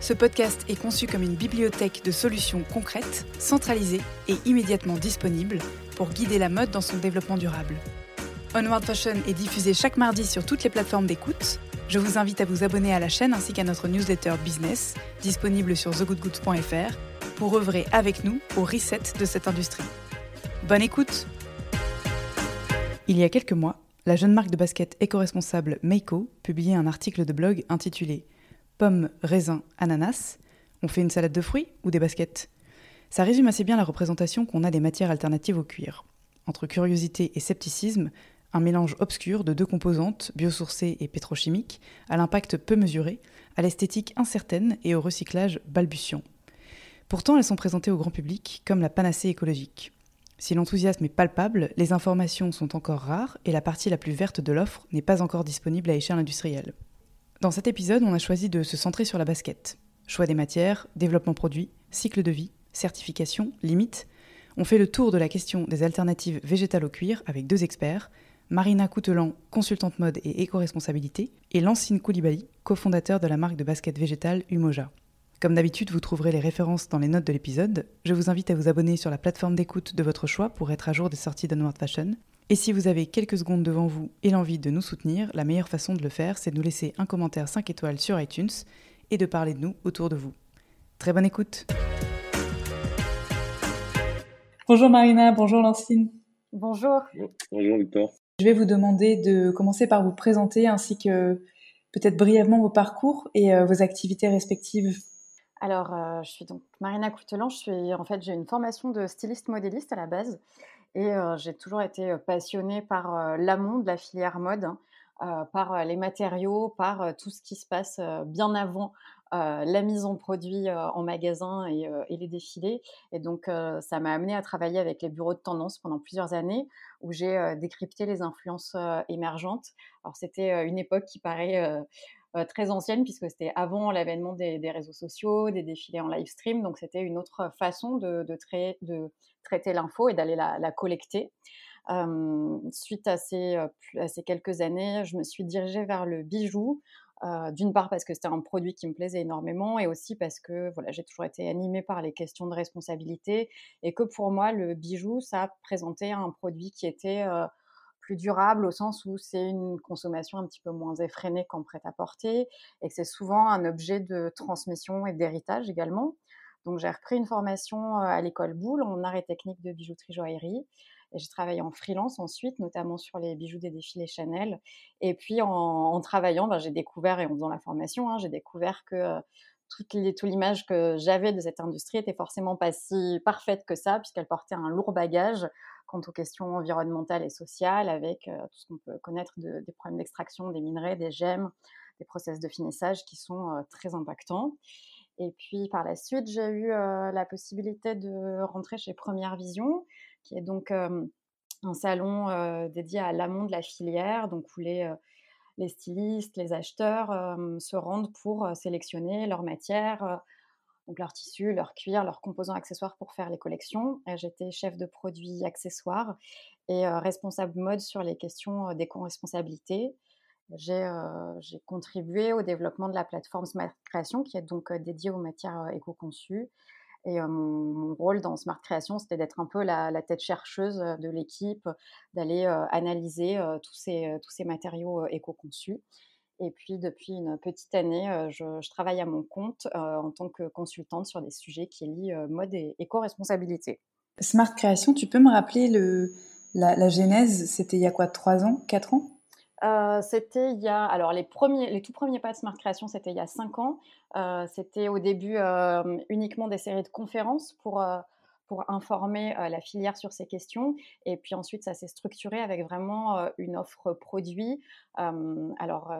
Ce podcast est conçu comme une bibliothèque de solutions concrètes, centralisées et immédiatement disponibles pour guider la mode dans son développement durable. Onward Fashion est diffusé chaque mardi sur toutes les plateformes d'écoute. Je vous invite à vous abonner à la chaîne ainsi qu'à notre newsletter business, disponible sur thegoodgoods.fr, pour œuvrer avec nous au reset de cette industrie. Bonne écoute Il y a quelques mois, la jeune marque de basket éco-responsable Meiko publiait un article de blog intitulé Pommes, raisins, ananas. On fait une salade de fruits ou des baskets Ça résume assez bien la représentation qu'on a des matières alternatives au cuir. Entre curiosité et scepticisme, un mélange obscur de deux composantes, biosourcées et pétrochimiques, à l'impact peu mesuré, à l'esthétique incertaine et au recyclage balbutiant. Pourtant, elles sont présentées au grand public comme la panacée écologique. Si l'enthousiasme est palpable, les informations sont encore rares et la partie la plus verte de l'offre n'est pas encore disponible à échelle industrielle. Dans cet épisode, on a choisi de se centrer sur la basket. Choix des matières, développement produit, cycle de vie, certification, limites. On fait le tour de la question des alternatives végétales au cuir avec deux experts, Marina Coutelan, consultante mode et éco-responsabilité, et Lancine Koulibaly, cofondateur de la marque de basket végétale Umoja. Comme d'habitude, vous trouverez les références dans les notes de l'épisode. Je vous invite à vous abonner sur la plateforme d'écoute de votre choix pour être à jour des sorties d'Onward Fashion. Et si vous avez quelques secondes devant vous et l'envie de nous soutenir, la meilleure façon de le faire, c'est de nous laisser un commentaire 5 étoiles sur iTunes et de parler de nous autour de vous. Très bonne écoute Bonjour Marina, bonjour Lancine. Bonjour. Bonjour Victor. Je vais vous demander de commencer par vous présenter ainsi que peut-être brièvement vos parcours et euh, vos activités respectives. Alors, euh, je suis donc Marina Coutelan. Je suis en fait j'ai une formation de styliste modéliste à la base et euh, j'ai toujours été passionnée par euh, l'amont de la filière mode, hein, euh, par les matériaux, par euh, tout ce qui se passe euh, bien avant euh, la mise en produit euh, en magasin et, euh, et les défilés. Et donc, euh, ça m'a amené à travailler avec les bureaux de tendance pendant plusieurs années où j'ai euh, décrypté les influences euh, émergentes. Alors, c'était euh, une époque qui paraît euh, euh, très ancienne puisque c'était avant l'avènement des, réseaux sociaux, des défilés en live stream. Donc, c'était une autre façon de, de, trai- de traiter l'info et d'aller la, collecter. Euh, suite à ces, euh, à ces quelques années, je me suis dirigée vers le bijou. Euh, D'une part parce que c'était un produit qui me plaisait énormément et aussi parce que voilà, j'ai toujours été animée par les questions de responsabilité et que pour moi, le bijou, ça présentait un produit qui était euh, plus durable au sens où c'est une consommation un petit peu moins effrénée qu'en prêt-à-porter et que c'est souvent un objet de transmission et d'héritage également. Donc j'ai repris une formation euh, à l'école Boulle en art et technique de bijouterie joaillerie. Et j'ai travaillé en freelance ensuite, notamment sur les bijoux des défilés Chanel. Et puis en, travaillant, ben, j'ai découvert, et en faisant la formation, hein, j'ai découvert que euh, toute l'image que j'avais de cette industrie était forcément pas si parfaite que ça, puisqu'elle portait un lourd bagage quant aux questions environnementales et sociales, avec euh, tout ce qu'on peut connaître de, des problèmes d'extraction des minerais, des gemmes, des process de finissage qui sont euh, très impactants. Et puis par la suite, j'ai eu euh, la possibilité de rentrer chez Première Vision, qui est donc un salon dédié à l'amont de la filière, donc où les, les stylistes, les acheteurs se rendent pour sélectionner leurs matières, donc leurs tissus, leurs cuirs, leurs composants accessoires pour faire les collections. Et J'étais chef de produit accessoires et euh, responsable mode sur les questions euh, d'éco-responsabilité. J'ai euh, j'ai contribué au développement de la plateforme Smart Création, qui est donc euh, dédiée aux matières euh, éco-conçues. Et euh, mon, rôle dans Smart Création, c'était d'être un peu la, tête chercheuse euh, de l'équipe, d'aller euh, analyser euh, tous, ces, euh, matériaux euh, éco-conçus. Et puis, depuis une petite année, je, travaille à mon compte en tant que consultante sur des sujets qui lient mode et éco-responsabilité. Smart Création, tu peux me rappeler le, la, genèse? C'était il y a quoi, trois ans, quatre ans? C'était il y a alors les premiers les tout premiers pas de Smart Création c'était il y a cinq ans. C'était au début uniquement des séries de conférences pour pour informer la filière sur ces questions. Et puis ensuite, ça s'est structuré avec vraiment une offre produit. alors,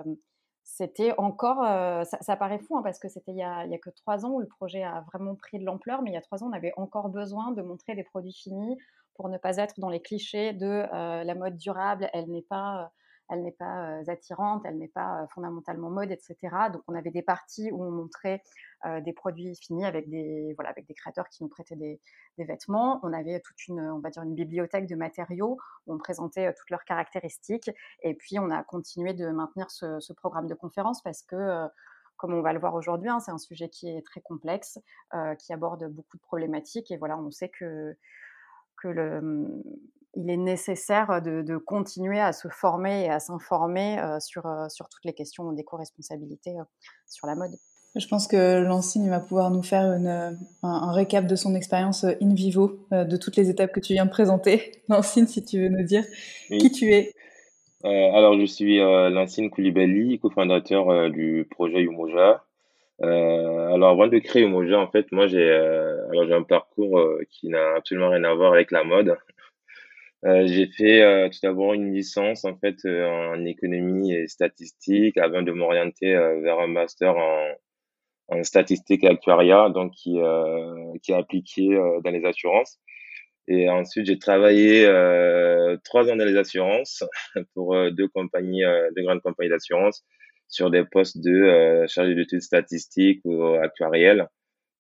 c'était encore, ça, paraît fou hein, parce que c'était il n'y a, a, que trois ans où le projet a vraiment pris de l'ampleur, mais il y a trois ans, on avait encore besoin de montrer des produits finis pour ne pas être dans les clichés de la mode durable, elle n'est pas elle n'est pas attirante, elle n'est pas fondamentalement mode, etc. Donc on avait des parties où on montrait des produits finis avec des, voilà, avec des créateurs qui nous prêtaient des, vêtements. On avait toute une, on va dire, une bibliothèque de matériaux où on présentait toutes leurs caractéristiques. Et puis on a continué de maintenir ce, programme de conférence parce que comme on va le voir aujourd'hui, hein, c'est un sujet qui est très complexe, qui aborde beaucoup de problématiques. Et voilà, on sait que, que le, il est nécessaire de, continuer à se former et à s'informer sur, sur toutes les questions d'éco-responsabilité sur la mode. Je pense que Lancine va pouvoir nous faire un, récap de son expérience in vivo, de toutes les étapes que tu viens de présenter. Lancine, si tu veux nous dire qui tu es. Euh, alors, je suis euh, Lancine Koulibaly, cofondateur du projet Umoja. alors, avant de créer Umoja, en fait, moi, j'ai j'ai un parcours qui n'a absolument rien à voir avec la mode. Euh, j'ai fait euh, tout d'abord une licence en fait euh, en économie et statistique avant de m'orienter vers un master en, en statistique et actuariat, donc qui, qui est appliqué dans les assurances. Et ensuite, j'ai travaillé trois ans dans les assurances pour deux compagnies, deux grandes compagnies d'assurance sur des postes de chargé d'études statistiques ou actuarielles,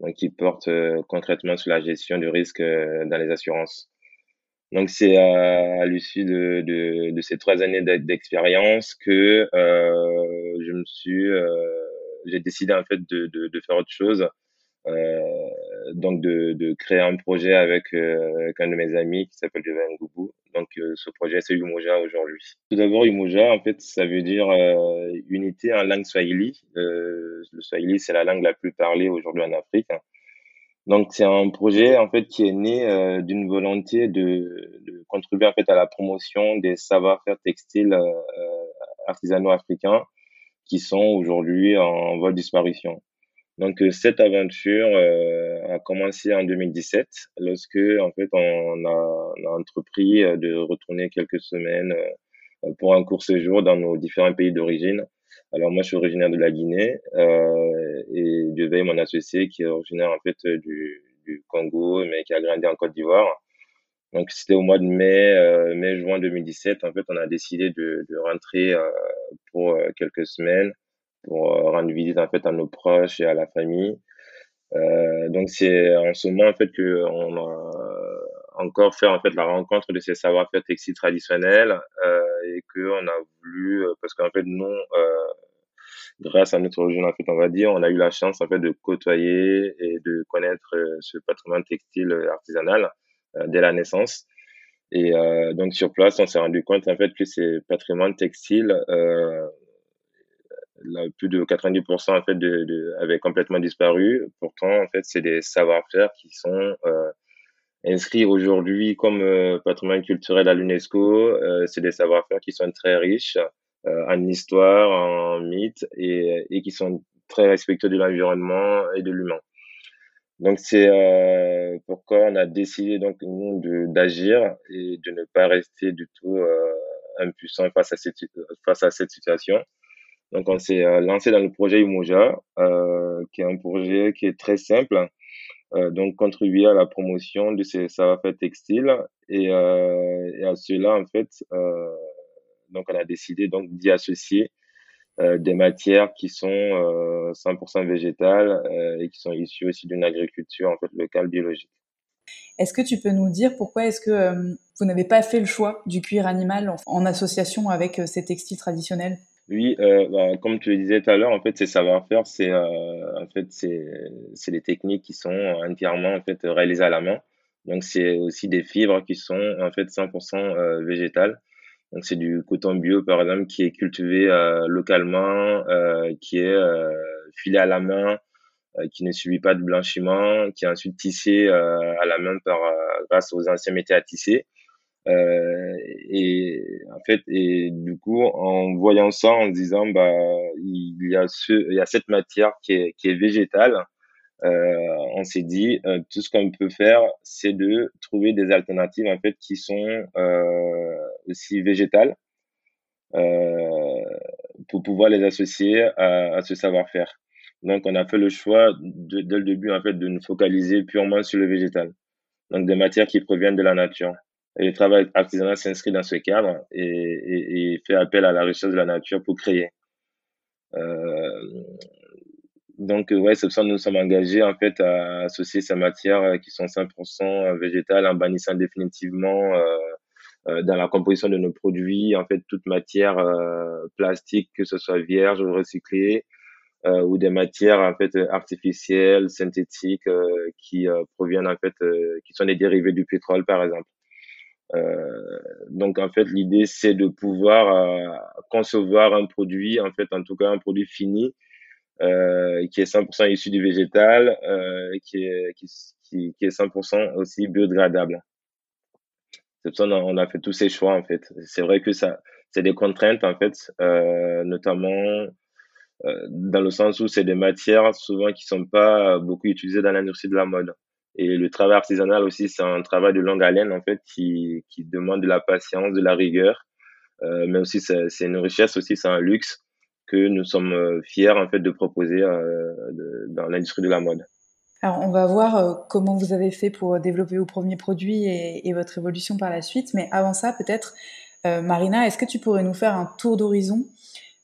donc qui portent concrètement sur la gestion du risque dans les assurances. Donc c'est à, l'issue de, de, de, ces trois années d'expérience que euh, je me suis, euh, j'ai décidé en fait de, de, de, faire autre chose, euh, donc de, de créer un projet avec, euh, avec un de mes amis qui s'appelle Jovan Goubou. Donc euh, ce projet c'est Umoja aujourd'hui. Tout d'abord Umoja en fait ça veut dire unité en langue swahili. le swahili c'est la langue la plus parlée aujourd'hui en Afrique. Donc c'est un projet en fait qui est né euh, d'une volonté de, de, contribuer en fait à la promotion des savoir-faire textiles euh, artisanaux africains qui sont aujourd'hui en voie de disparition. Donc euh, cette aventure a commencé en 2017 lorsque en fait on a, on a entrepris de retourner quelques semaines pour un court séjour dans nos différents pays d'origine alors moi, je suis originaire de la Guinée euh, et Dieu mon associé, qui est originaire en fait du, du Congo, mais qui a grandi en Côte d'Ivoire. Donc c'était au mois de mai, euh, mai-juin 2017. En fait, on a décidé de, de rentrer euh, pour euh, quelques semaines pour euh, rendre visite en fait à nos proches et à la famille. Euh, donc c'est en ce moment en fait que on a encore fait en fait la rencontre de ces savoir-faire textiles traditionnels euh, et que on a voulu parce qu'en fait nous grâce à notre origine, en on va dire, on a eu la chance, en fait, de côtoyer et de connaître euh, ce patrimoine textile artisanal euh, dès la naissance. Et euh, donc, sur place, on s'est rendu compte, en fait, que ces patrimoines textiles, euh, plus de 90% en fait de, de, avaient complètement disparu. Pourtant, en fait, c'est des savoir-faire qui sont euh, inscrits aujourd'hui comme patrimoine culturel à l'UNESCO. c'est des savoir-faire qui sont très riches, euh, en histoire, en mythe, et, et qui sont très respectueux de l'environnement et de l'humain. Donc c'est euh, pourquoi on a décidé donc nous d'agir et de ne pas rester du tout euh, impuissant face à cette face à cette situation. Donc on s'est euh, lancé dans le projet Umoja, euh, qui est un projet qui est très simple, euh, donc contribuer à la promotion de ces savoir-faire textiles et, et, à cela en fait donc, on a décidé donc d'y associer euh, des matières qui sont 100% euh, végétales euh, et qui sont issues aussi d'une agriculture en fait locale biologique. Est-ce que tu peux nous dire pourquoi est-ce que vous n'avez pas fait le choix du cuir animal en, association avec ces textiles traditionnels? Oui, bah, comme tu le disais tout à l'heure, en fait, ces savoir-faire, c'est en fait c'est des techniques qui sont entièrement en fait réalisées à la main. Donc c'est aussi des fibres qui sont en fait 100% végétales Donc c'est du coton bio par exemple qui est cultivé localement, qui est filé à la main, qui ne subit pas de blanchiment, qui est ensuite tissé à la main par grâce aux anciens métiers à tisser. Euh, et en fait, et du coup, en voyant ça, en se disant, bah, il y a ce, il y a cette matière qui est, qui est végétale. Euh, on s'est dit, euh, tout ce qu'on peut faire, c'est de trouver des alternatives en fait qui sont euh, aussi végétales euh, pour pouvoir les associer à, à ce savoir-faire. Donc, on a fait le choix dès le début en fait de nous focaliser purement sur le végétal, donc des matières qui proviennent de la nature. Et le travail artisanal s'inscrit dans ce cadre et, et, et, fait appel à la richesse de la nature pour créer. Euh, donc, ouais, c'est pour ça que nous sommes engagés en fait à associer ces matières qui sont 100% végétales en bannissant définitivement euh, euh, dans la composition de nos produits en fait toute matière euh, plastique, que ce soit vierge ou recyclée, euh, ou des matières en fait artificielles, synthétiques, euh, qui euh, proviennent en fait, qui sont des dérivés du pétrole par exemple. Euh, donc en fait l'idée c'est de pouvoir euh, concevoir un produit en fait en tout cas un produit fini euh, qui est 100% issu du végétal qui est qui, qui, est 100% aussi biodégradable. C'est pour ça qu'on a, fait tous ces choix en fait. C'est vrai que ça c'est des contraintes en fait notamment dans le sens où c'est des matières souvent qui sont pas beaucoup utilisées dans l'industrie de la mode et le travail artisanal aussi, c'est un travail de longue haleine, en fait, qui, qui demande de la patience, de la rigueur. Euh, mais aussi, c'est une richesse aussi, c'est un luxe que nous sommes euh, fiers, en fait, de proposer euh, dans l'industrie de la mode. Alors, on va voir comment vous avez fait pour développer vos premiers produits et, votre évolution par la suite. Mais avant ça, peut-être, Marina, est-ce que tu pourrais nous faire un tour d'horizon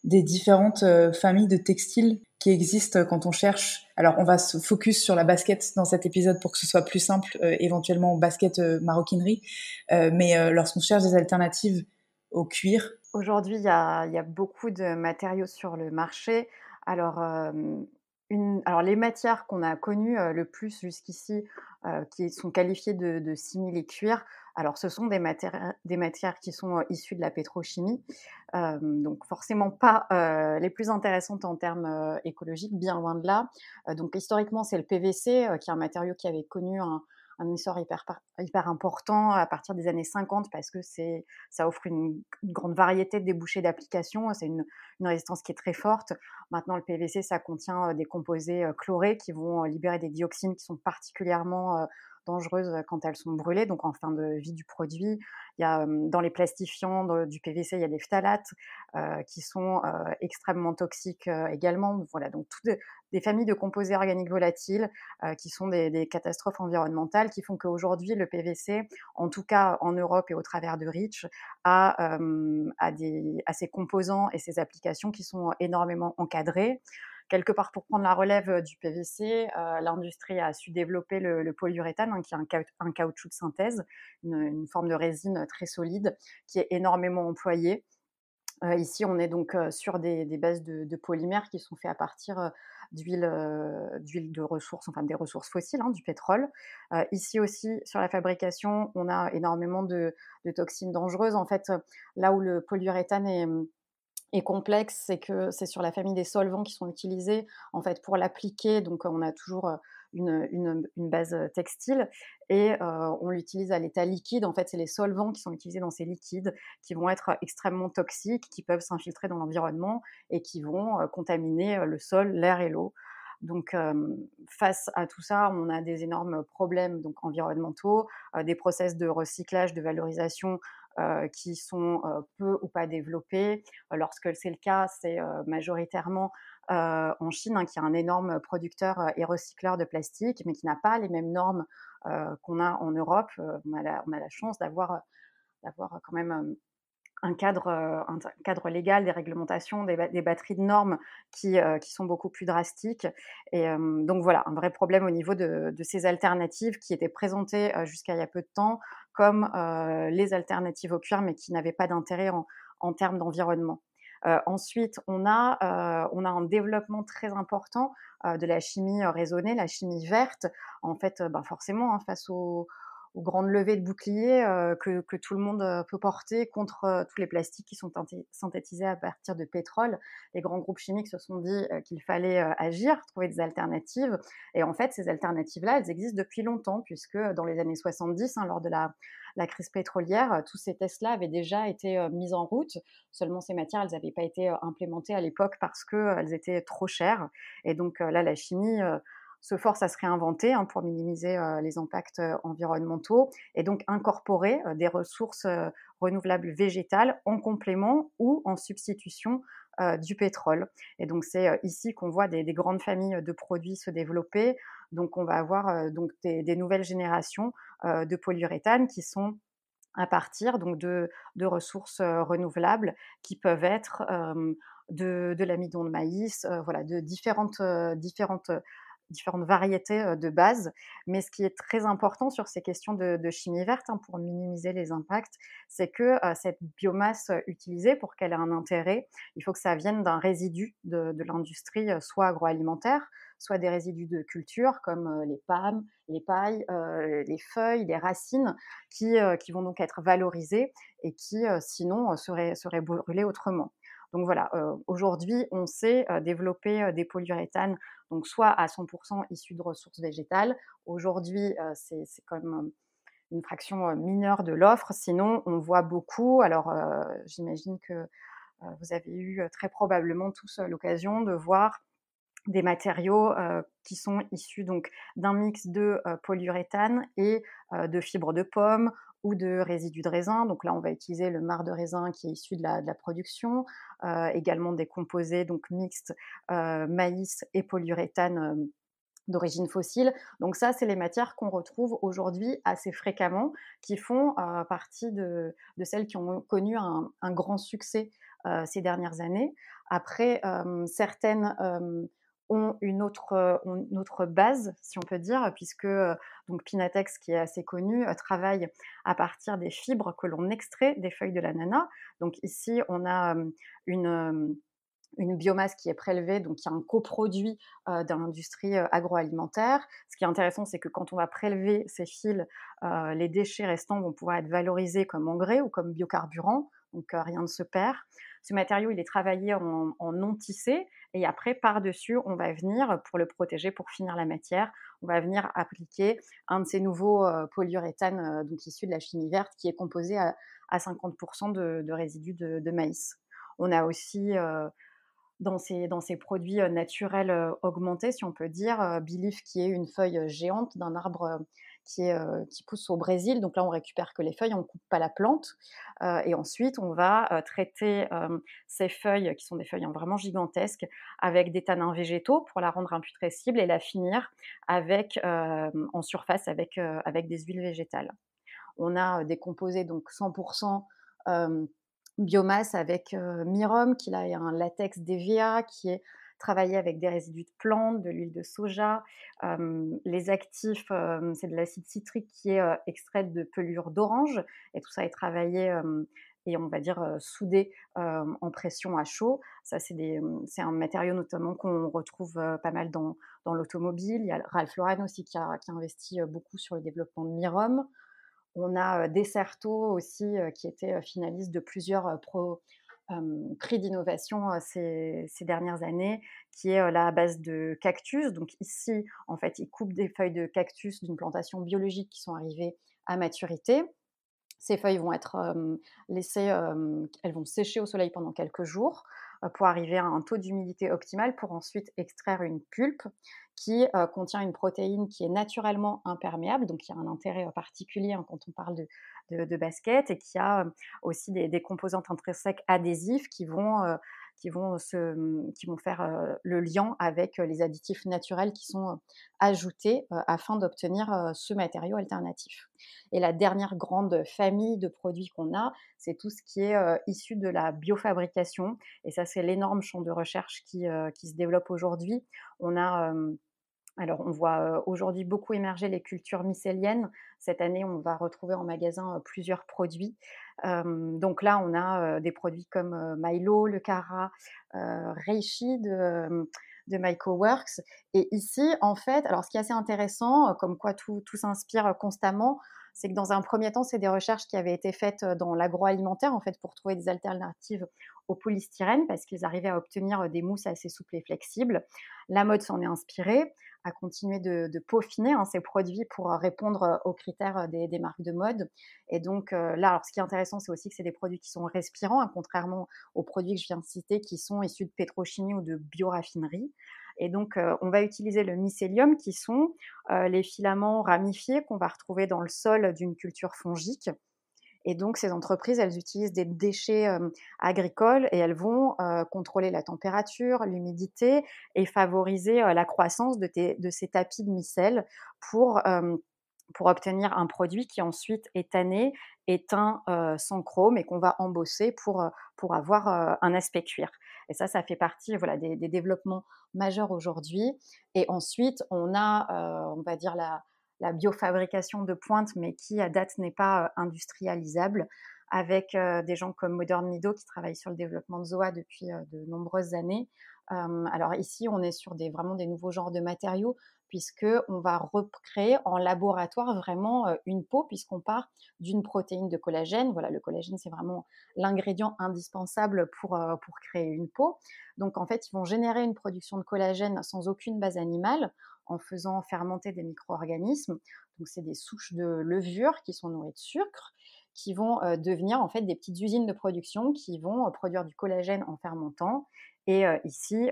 des différentes familles de textiles qui existent quand on cherche. Alors, on va se focus sur la basket dans cet épisode pour que ce soit plus simple, euh, éventuellement basket euh, maroquinerie. Euh, mais euh, lorsqu'on cherche des alternatives au cuir. Aujourd'hui, il y a, beaucoup de matériaux sur le marché. Alors, euh, alors les matières qu'on a connues le plus jusqu'ici, qui sont qualifiées de, de simili-cuir, alors, ce sont des matières, qui sont issues de la pétrochimie, euh, donc forcément pas euh, les plus intéressantes en termes euh, écologiques, bien loin de là. donc, historiquement, c'est le PVC, qui est un matériau qui avait connu un, un essor hyper, important à partir des années 50 parce que ça offre une, grande variété de débouchés d'application. C'est une, une, résistance qui est très forte. Maintenant, le PVC, ça contient des composés chlorés qui vont libérer des dioxines qui sont particulièrement dangereuses quand elles sont brûlées, donc en fin de vie du produit. Il y a dans les plastifiants du PVC, il y a des phtalates euh, qui sont euh, extrêmement toxiques euh, également. Voilà, donc toutes des familles de composés organiques volatiles euh, qui sont des, catastrophes environnementales qui font qu'aujourd'hui le PVC, en tout cas en Europe et au travers de REACH, a, euh, ses composants et ses applications qui sont énormément encadrées quelque part pour prendre la relève euh, du PVC, euh, l'industrie a su développer le, polyuréthane, hein, qui est un, ca un, caoutchouc de synthèse, une, forme de résine très solide, qui est énormément employée. Euh, ici, on est donc euh, sur des, des bases de, polymères qui sont faits à partir euh, d'huile de ressources, enfin des ressources fossiles, hein, du pétrole. ici aussi, sur la fabrication, on a énormément de, de toxines dangereuses. En fait, là où le polyuréthane est est complexe, c'est que c'est sur la famille des solvants qui sont utilisés en fait pour l'appliquer. Donc on a toujours une, une, base textile et on l'utilise à l'état liquide. En fait, c'est les solvants qui sont utilisés dans ces liquides qui vont être extrêmement toxiques, qui peuvent s'infiltrer dans l'environnement et qui vont contaminer le sol, l'air et l'eau. Donc, face à tout ça, on a des énormes problèmes donc environnementaux, des process de recyclage, de valorisation qui sont euh, peu ou pas développés. Euh, lorsque c'est le cas, c'est majoritairement en Chine, hein, qui est un énorme producteur et recycleur de plastique, mais qui n'a pas les mêmes normes qu'on a en Europe. On a, la, on, a la, chance d'avoir d'avoir quand même un cadre, un cadre légal, des réglementations, des, des batteries de normes qui, euh, qui, sont beaucoup plus drastiques. Et euh, donc voilà, un vrai problème au niveau de, de ces alternatives qui étaient présentées euh, jusqu'à il y a peu de temps comme les alternatives au cuir, mais qui n'avaient pas d'intérêt en, en, termes d'environnement. ensuite, on a, on a un développement très important de la chimie raisonnée, la chimie verte. En fait, ben forcément, hein, face au aux grandes levées de boucliers que, que, tout le monde peut porter contre tous les plastiques qui sont synthétisés à partir de pétrole. Les grands groupes chimiques se sont dit qu'il fallait agir, trouver des alternatives. Et en fait, ces alternatives-là, elles existent depuis longtemps, puisque dans les années 70, hein, lors de la, crise pétrolière, tous ces tests-là avaient déjà été mis en route. Seulement, ces matières, elles n'avaient pas été implémentées à l'époque parce qu'elles étaient trop chères. Et donc là, la chimie se force à se réinventer hein, pour minimiser euh, les impacts euh, environnementaux et donc incorporer euh, des ressources renouvelables végétales en complément ou en substitution du pétrole. Et donc c'est ici qu'on voit des, grandes familles de produits se développer. Donc on va avoir donc des, nouvelles générations de polyuréthane qui sont à partir donc de, ressources renouvelables qui peuvent être de, de l'amidon de maïs, voilà, de différentes, différentes différentes variétés de base. Mais ce qui est très important sur ces questions de, chimie verte, hein, pour minimiser les impacts, c'est que cette biomasse utilisée, pour qu'elle ait un intérêt, il faut que ça vienne d'un résidu de, l'industrie, soit agroalimentaire, soit des résidus de culture comme les palmes, les pailles, les feuilles, les racines, qui, qui, vont donc être valorisées et qui, sinon, seraient, seraient brûlées autrement. Donc voilà, aujourd'hui, on sait développer des polyuréthanes donc soit à 100% issus de ressources végétales. Aujourd'hui, c'est même une fraction mineure de l'offre. Sinon, on voit beaucoup. Alors, j'imagine que vous avez eu très probablement tous l'occasion de voir des matériaux qui sont issus donc d'un mix de polyuréthane et de fibres de pomme ou de résidus de raisin. Donc là, on va utiliser le marc de raisin qui est issu de la, production, euh, également des composés donc mixtes euh, maïs et polyuréthane euh, d'origine fossile. Donc ça, c'est les matières qu'on retrouve aujourd'hui assez fréquemment, qui font partie de, celles qui ont connu un, un grand succès ces dernières années. Après, certaines ont une autre, euh, une autre base, si on peut dire, puisque euh, donc Pinatex, qui est assez connu, euh, travaille à partir des fibres que l'on extrait des feuilles de l'ananas. Donc ici, on a une, une biomasse qui est prélevée, donc qui est un coproduit euh, dans l'industrie agroalimentaire. Ce qui est intéressant, c'est que quand on va prélever ces fils, les déchets restants vont pouvoir être valorisés comme engrais ou comme biocarburant, donc rien ne se perd. Ce matériau, il est travaillé en, non tissé et après, par-dessus, on va venir, pour le protéger, pour finir la matière, on va venir appliquer un de ces nouveaux polyuréthanes donc issus de la chimie verte qui est composé à, 50% de, résidus de, maïs. On a aussi dans, ces, dans ces produits naturels augmentés, si on peut dire, Bilif qui est une feuille géante d'un arbre qui, euh, pousse au Brésil. Donc là, on récupère que les feuilles, on ne coupe pas la plante. Euh, et ensuite, on va euh, traiter ces feuilles, qui sont des feuilles vraiment gigantesques, avec des tanins végétaux pour la rendre imputrescible et la finir avec, en surface avec, avec des huiles végétales. On a des composés donc 100% biomasse avec Mirum, qui a un latex DVA, qui est travailler avec des résidus de plantes, de l'huile de soja. les actifs, c'est de l'acide citrique qui est extrait de pelure d'orange. Et tout ça est travaillé et on va dire soudé en pression à chaud. Ça, c'est un matériau notamment qu'on retrouve pas mal dans, l'automobile. Il y a Ralph Lauren aussi qui a, investi beaucoup sur le développement de Mirum. On a Desserto aussi qui était finaliste de plusieurs pro, prix d'innovation ces, dernières années, qui est à base de cactus. Donc ici, en fait, ils coupent des feuilles de cactus d'une plantation biologique qui sont arrivées à maturité. Ces feuilles vont être laissées, elles vont sécher au soleil pendant quelques jours pour arriver à un taux d'humidité optimal pour ensuite extraire une pulpe qui contient une protéine qui est naturellement imperméable, donc y a un intérêt particulier hein, quand on parle de, de, basket et qui a aussi des, composantes intrinsèques adhésives qui vont, qui vont, qui vont faire le lien avec les additifs naturels qui sont ajoutés afin d'obtenir ce matériau alternatif. Et la dernière grande famille de produits qu'on a, c'est tout ce qui est issu de la biofabrication. Et ça, c'est l'énorme champ de recherche qui, qui se développe aujourd'hui. On a alors, on voit aujourd'hui beaucoup émerger les cultures mycéliennes. Cette année, on va retrouver en magasin plusieurs produits. Donc là, on a des produits comme Milo, le Cara, Reishi de, de Works. Et ici, en fait, alors ce qui est assez intéressant, comme quoi tout, tout s'inspire constamment, c'est que dans un premier temps, c'est des recherches qui avaient été faites dans l'agroalimentaire, en fait, pour trouver des alternatives au polystyrène, parce qu'ils arrivaient à obtenir des mousses assez souples et flexibles. La mode s'en est inspirée, a continué de, peaufiner hein, ces produits pour répondre aux critères des, marques de mode. Et donc là, alors, ce qui est intéressant, c'est aussi que c'est des produits qui sont respirants, hein, contrairement aux produits que je viens de citer, qui sont issus de pétrochimie ou de bioraffinerie. Et donc, euh, on va utiliser le mycélium, qui sont euh, les filaments ramifiés qu'on va retrouver dans le sol d'une culture fongique. Et donc, ces entreprises, elles utilisent des déchets euh, agricoles et elles vont contrôler la température, l'humidité et favoriser la croissance de, ces tapis de micelle pour pour obtenir un produit qui ensuite est tanné, éteint sans chrome et qu'on va embosser pour, pour avoir un aspect cuir. Et ça, ça fait partie voilà, des, développements majeurs aujourd'hui. Et ensuite, on a, on va dire, la, la, biofabrication de pointe, mais qui à date n'est pas industrialisable, avec des gens comme Modern Mido qui travaillent sur le développement de ZOA depuis de nombreuses années. alors ici, on est sur des, vraiment des nouveaux genres de matériaux puisque on va recréer en laboratoire vraiment une peau puisqu'on part d'une protéine de collagène. Voilà, le collagène c'est vraiment l'ingrédient indispensable pour pour créer une peau. Donc en fait, ils vont générer une production de collagène sans aucune base animale en faisant fermenter des micro-organismes. Donc c'est des souches de levure qui sont nourries de sucre qui vont devenir en fait des petites usines de production qui vont produire du collagène en fermentant. Et ici,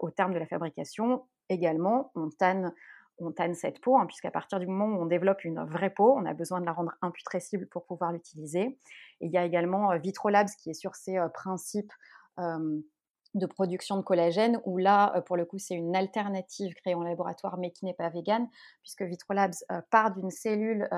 au terme de la fabrication, également, on tanne, on cette peau, hein, puisqu'à partir du moment où on développe une vraie peau, on a besoin de la rendre imputrescible pour pouvoir l'utiliser. il y a également euh, Vitrolabs qui est sur ces euh, principes de production de collagène, où là, euh, pour le coup, c'est une alternative créée en laboratoire, mais qui n'est pas végane, puisque Vitrolabs part d'une cellule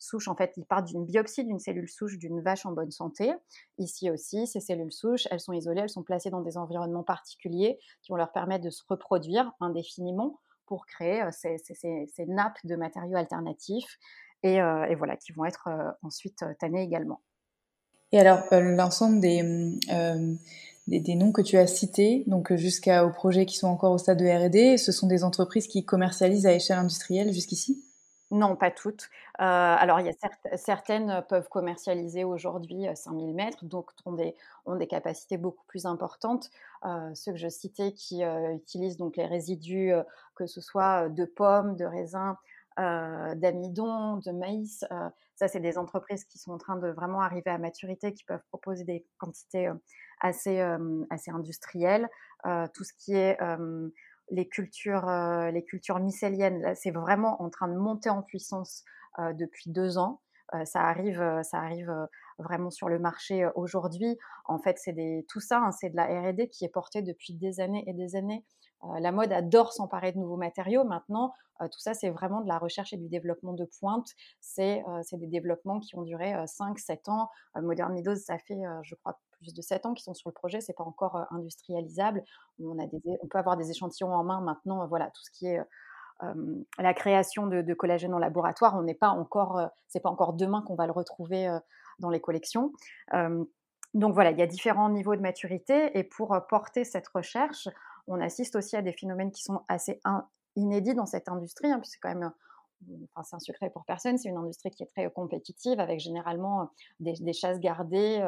souche, en fait, il part d'une biopsie d'une cellule souche d'une vache en bonne santé. Ici aussi, ces cellules souches, elles sont isolées, elles sont placées dans des environnements particuliers qui vont leur permettre de se reproduire indéfiniment pour créer euh, ces, nappes de matériaux alternatifs et, euh, voilà, qui vont être euh, ensuite tannées également. Et alors, l'ensemble des, des, noms que tu as cités, donc jusqu'aux projets qui sont encore au stade de R&D, ce sont des entreprises qui commercialisent à échelle industrielle jusqu'ici? Non, pas toutes. Euh, alors, il y a certaines peuvent commercialiser aujourd'hui 5000 mètres, donc ont des, ont des capacités beaucoup plus importantes. Euh, ceux que je citais qui euh, utilisent donc les résidus, que ce soit de pommes, de raisins, d'amidon, de maïs. ça, c'est des entreprises qui sont en train de vraiment arriver à maturité, qui peuvent proposer des quantités assez, assez industrielles. tout ce qui est les cultures, euh, les cultures mycéliennes, c'est vraiment en train de monter en puissance euh, depuis deux ans. Euh, ça arrive, ça arrive vraiment sur le marché aujourd'hui. En fait, c'est tout ça, hein, c'est de la R&D qui est portée depuis des années et des années. la mode adore s'emparer de nouveaux matériaux. Maintenant, tout ça, c'est vraiment de la recherche et du développement de pointe. C'est des développements qui ont duré 5-7 ans. Modern Meadows, ça fait, je crois, plus de 7 ans qui sont sur le projet, c'est pas encore industrialisable. On, a des, on peut avoir des échantillons en main maintenant, voilà, tout ce qui est la création de, collagène en laboratoire, on n'est pas encore, c'est pas encore demain qu'on va le retrouver dans les collections. donc voilà, il y a différents niveaux de maturité et pour porter cette recherche, on assiste aussi à des phénomènes qui sont assez inédits dans cette industrie, hein, puisque c'est quand même enfin, c'est un secret pour personne, c'est une industrie qui est très compétitive avec généralement des, chasses gardées,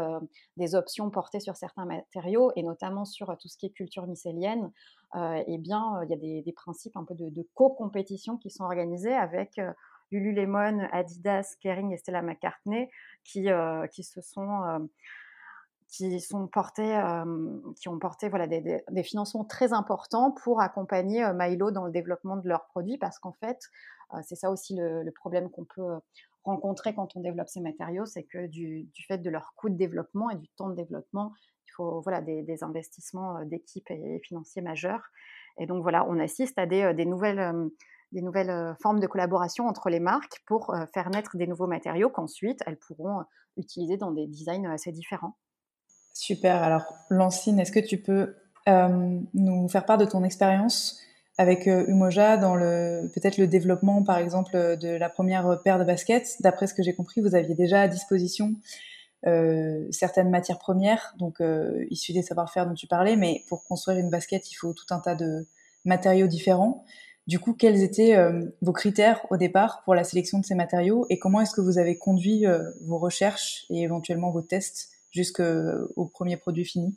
des options portées sur certains matériaux et notamment sur tout ce qui est culture mycélienne. eh bien, il y a des, principes un peu de, co-compétition qui sont organisés avec Lululemon, Adidas, Kering et Stella McCartney qui, qui se sont qui ont porté voilà, des, financements très importants pour accompagner Milo dans le développement de leurs produits, parce qu'en fait, c'est ça aussi le, problème qu'on peut rencontrer quand on développe ces matériaux, c'est que du, fait de leur coût de développement et du temps de développement, il faut voilà, des, investissements d'équipe et, financiers majeurs. Et donc voilà, on assiste à des, nouvelles des nouvelles formes de collaboration entre les marques pour faire naître des nouveaux matériaux qu'ensuite elles pourront utiliser dans des designs assez différents. Super. Alors, Lancine, est-ce que tu peux euh, nous faire part de ton expérience avec euh, Umoja dans le peut-être le développement, par exemple, de la première paire de baskets? D'après ce que j'ai compris, vous aviez déjà à disposition euh, certaines matières premières, donc issues des savoir-faire dont tu parlais, mais pour construire une basket, il faut tout un tas de matériaux différents. Du coup, quels étaient vos critères au départ pour la sélection de ces matériaux et comment est-ce que vous avez conduit vos recherches et éventuellement vos tests jusqu'au premier produit fini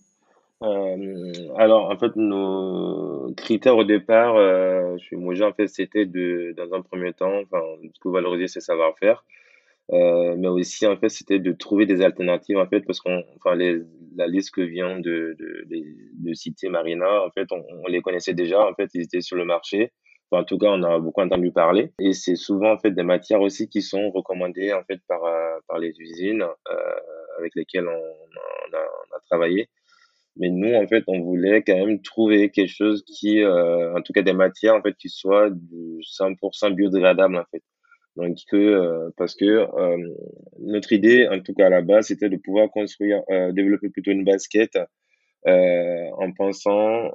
euh, alors, en fait, nos critères au départ, euh, chez Moja, en fait, c'était de, dans un premier temps, enfin, de valoriser ses savoir-faire, euh, mais aussi, en fait, c'était de trouver des alternatives, en fait, parce qu'on, les, la liste que vient de, de, de, citer Marina, en fait, on, les connaissait déjà, en fait, ils étaient sur le marché. En tout cas, on a beaucoup entendu parler. Et c'est souvent, en fait, des matières aussi qui sont recommandées, en fait, par, euh, par les usines avec lesquelles on, a, travaillé. Mais nous, en fait, on voulait quand même trouver quelque chose qui, euh, en tout cas des matières, en fait, qui soient du 100% biodégradable, en fait. Donc, euh, parce que euh, notre idée, en tout cas à la base, c'était de pouvoir construire, développer plutôt une basket en pensant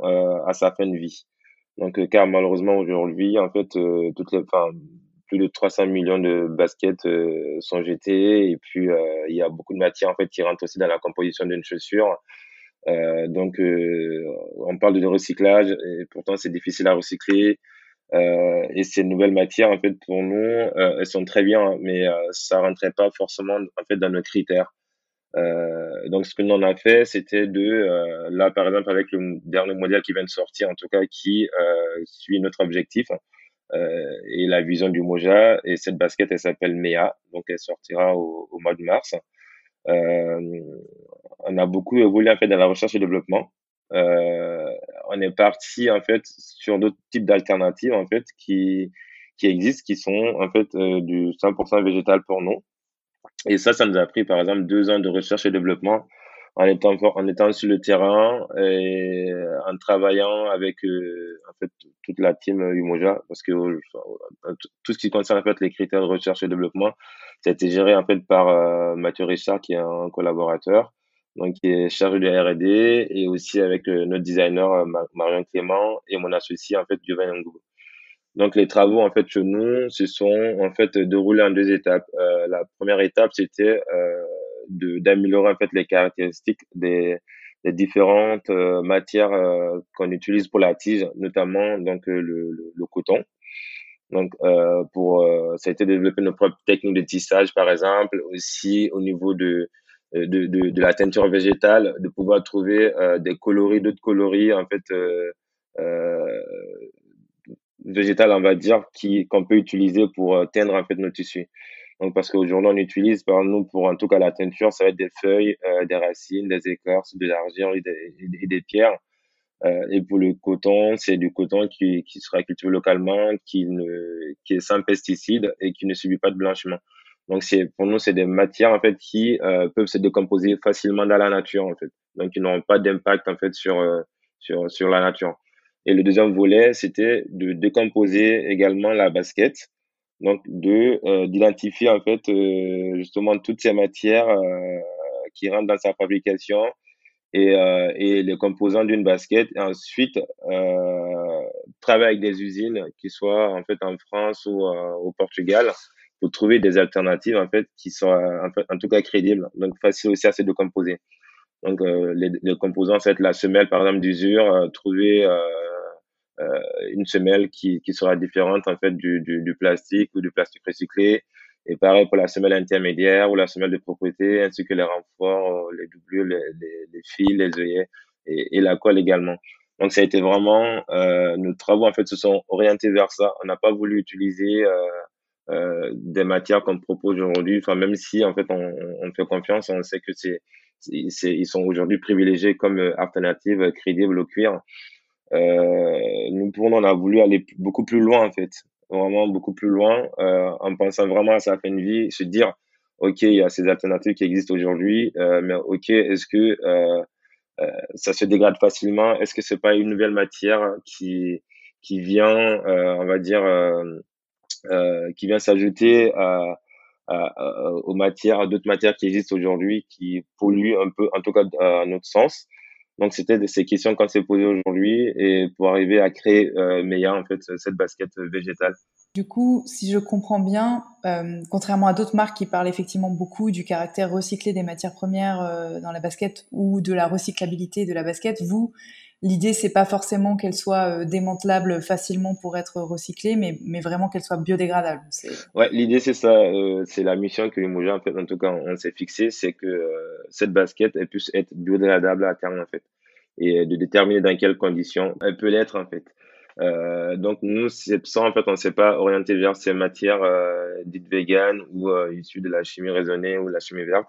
à sa fin de vie. Donc, car malheureusement aujourd'hui, en fait, toutes les, enfin, plus de 300 millions de baskets sont jetées et puis il y a beaucoup de matières en fait qui rentrent aussi dans la composition d'une chaussure euh, donc, euh, on parle de recyclage et pourtant c'est difficile à recycler. Euh, et ces nouvelles matières, en fait, pour nous, euh, elles sont très bien, mais euh, ça rentrait pas forcément en fait dans nos critères. Euh, donc, ce que nous on a fait, c'était de, là, par exemple, avec le dernier modèle qui vient de sortir, en tout cas, qui suit notre objectif et la vision du Moja. Et cette basket, elle s'appelle MEA, donc elle sortira au, mois de mars. Euh, on a beaucoup évolué en fait dans la recherche et développement. Euh, on est parti en fait sur d'autres types d'alternatives en fait qui qui existent, qui sont en fait euh, du 100% végétal pour nous. Et ça, ça nous a pris par exemple deux ans de recherche et développement en étant en étant sur le terrain et en travaillant avec euh, en fait toute la team Umoja parce que tout ce qui concerne en fait les critères de recherche et développement ça a été géré en fait par euh, Mathieu Richard qui est un collaborateur donc qui est chargé de R&D et aussi avec euh, notre designer euh, Marion Clément et mon associé en fait Giovanni Ngou. Donc les travaux en fait chez nous se sont en fait déroulés en deux étapes. Euh, la première étape c'était euh, d'améliorer en fait les caractéristiques des, des différentes euh, matières euh, qu'on utilise pour la tige, notamment donc le, le, le coton. Donc pour ça a été développer nos propres techniques de tissage par exemple, aussi au niveau de de, de, de la teinture végétale, de pouvoir trouver des coloris, d'autres coloris en fait végétal, on va dire, qui qu'on peut utiliser pour euh, teindre en fait nos tissus. Donc parce qu'aujourd'hui on utilise par nous pour en tout cas la teinture, ça va être des feuilles, euh, des racines, des écorces, de l'argile et et des pierres. Euh, et pour le coton, c'est du coton qui, qui sera cultivé localement, qui ne qui est sans pesticides et qui ne subit pas de blanchiment. Donc c'est pour nous c'est des matières en fait qui euh, peuvent se décomposer facilement dans la nature en fait. Donc ils n'ont pas d'impact en fait sur euh, sur sur la nature. Et le deuxième volet, c'était de décomposer également la basket, donc de euh, d'identifier en fait euh, justement toutes ces matières euh, qui rentrent dans sa fabrication et, euh, et les composants d'une basket. Et ensuite, euh, travailler avec des usines qui soient en fait en France ou au Portugal pour trouver des alternatives en fait qui soient en, fait, en tout cas crédibles, donc facile aussi à se décomposer. Donc euh, les, les, composants, c'est la semelle par exemple d'usure, euh, trouver euh, euh, une semelle qui, qui sera différente en fait du, du, plastique ou du plastique recyclé. Et pareil pour la semelle intermédiaire ou la semelle de propreté, ainsi que les renforts, les doublures, les, les, fils, les œillets et, la colle également. Donc ça a été vraiment euh, nos travaux en fait se sont orientés vers ça. On n'a pas voulu utiliser euh, euh, des matières qu'on propose aujourd'hui. Enfin même si en fait on, on fait confiance, on sait que c'est ils sont aujourd'hui privilégiés comme alternative crédible au cuir. Euh, nous, pour nous, on a voulu aller beaucoup plus loin, en fait. Vraiment beaucoup plus loin, euh, en pensant vraiment à sa fin de vie, se dire, OK, il y a ces alternatives qui existent aujourd'hui, euh, mais OK, est-ce que euh, euh, ça se dégrade facilement? Est-ce que c'est pas une nouvelle matière qui qui vient, euh, on va dire, qui vient s'ajouter à, aux matières, d'autres matières qui existent aujourd'hui, qui polluent un peu, en tout cas à notre sens? Donc c'était ces questions qu'on s'est posées aujourd'hui et pour arriver à créer euh, en fait cette basket végétale. Du coup, si je comprends bien, euh, contrairement à d'autres marques qui parlent effectivement beaucoup du caractère recyclé des matières premières euh, dans la basket ou de la recyclabilité de la basket, vous l'idée c'est pas forcément qu'elle soit démantelable facilement pour être recyclée, mais, mais vraiment qu'elle soit biodégradable. Ouais, l'idée c'est ça, c'est la mission que Limoges en fait, en tout cas, on s'est fixé, c'est que cette basket elle puisse être biodégradable à terme en fait, et de déterminer dans quelles conditions elle peut l'être en fait. Euh, donc nous, c'est ça en fait, on ne s'est pas orienté vers ces matières euh, dites véganes ou euh, issues de la chimie raisonnée ou la chimie verte,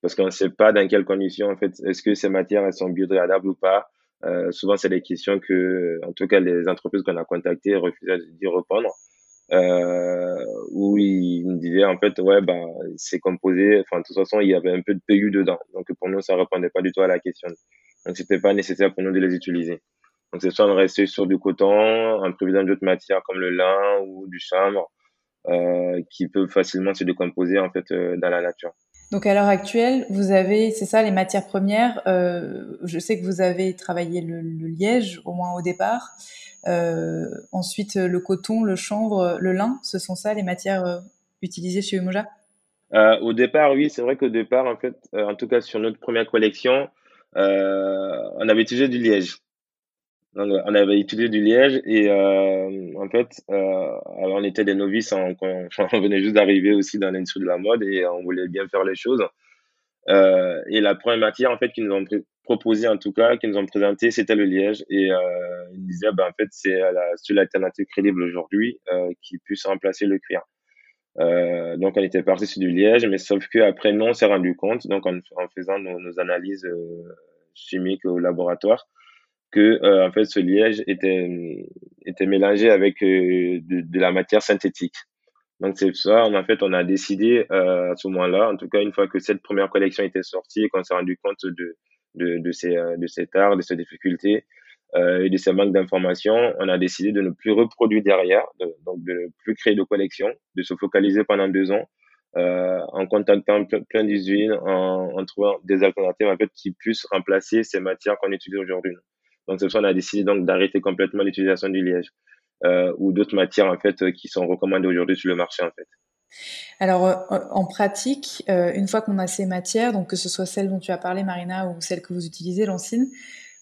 parce qu'on ne sait pas dans quelles conditions en fait, est-ce que ces matières elles sont biodégradables ou pas. Euh, souvent, c'est des questions que, en tout cas, les entreprises qu'on a contactées refusaient d'y répondre. Euh, où ils me disaient en fait ouais bah c'est composé enfin de toute façon il y avait un peu de PU dedans donc pour nous ça répondait pas du tout à la question donc c'était pas nécessaire pour nous de les utiliser donc, c'est soit de rester sur du coton, en privilégiant d'autres matières comme le lin ou du chambre, euh, qui peuvent facilement se décomposer en fait euh, dans la nature. Donc à l'heure actuelle, vous avez, c'est ça, les matières premières. Euh, je sais que vous avez travaillé le, liège, au moins au départ. Euh, ensuite, le coton, le chanvre, le lin, ce sont ça les matières euh, utilisées chez Umoja? Au départ, oui, c'est vrai qu'au départ, en fait, en tout cas sur notre première collection, on avait utilisé du liège. On avait utilisé du liège et euh, en fait, euh, alors on était des novices, on, venait juste d'arriver aussi dans l'industrie de la mode et on voulait bien faire les choses. Euh, et la première matière en fait qu'ils nous ont proposé en tout cas, qu'ils nous ont présenté, c'était le liège et euh, ils disaient ben en fait c'est la seule alternative crédible aujourd'hui euh, qui puisse remplacer le cuir. Euh, donc on était parti sur du liège, mais sauf que après nous on s'est rendu compte donc en, faisant nos, analyses euh, chimiques au laboratoire que euh, en fait ce liège était était mélangé avec euh, de, de, la matière synthétique. Donc c'est ça, en fait, on a décidé euh, à ce moment-là, en tout cas une fois que cette première collection était sortie et qu'on s'est rendu compte de de, de ces de cet art, de ces difficultés et de ces manques d'informations, on a décidé de ne plus reproduire derrière, de, donc de ne plus créer de collection, de se focaliser pendant deux ans euh, en contactant plein d'usines, en, en, trouvant des alternatives en fait qui puissent remplacer ces matières qu'on utilise aujourd'hui. Donc, c'est pour ça a décidé donc d'arrêter complètement l'utilisation du liège euh, ou d'autres matières en fait qui sont recommandées aujourd'hui sur le marché en fait. Alors, euh, en pratique, euh, une fois qu'on a ces matières, donc que ce soit celles dont tu as parlé, Marina, ou celles que vous utilisez, Lancine,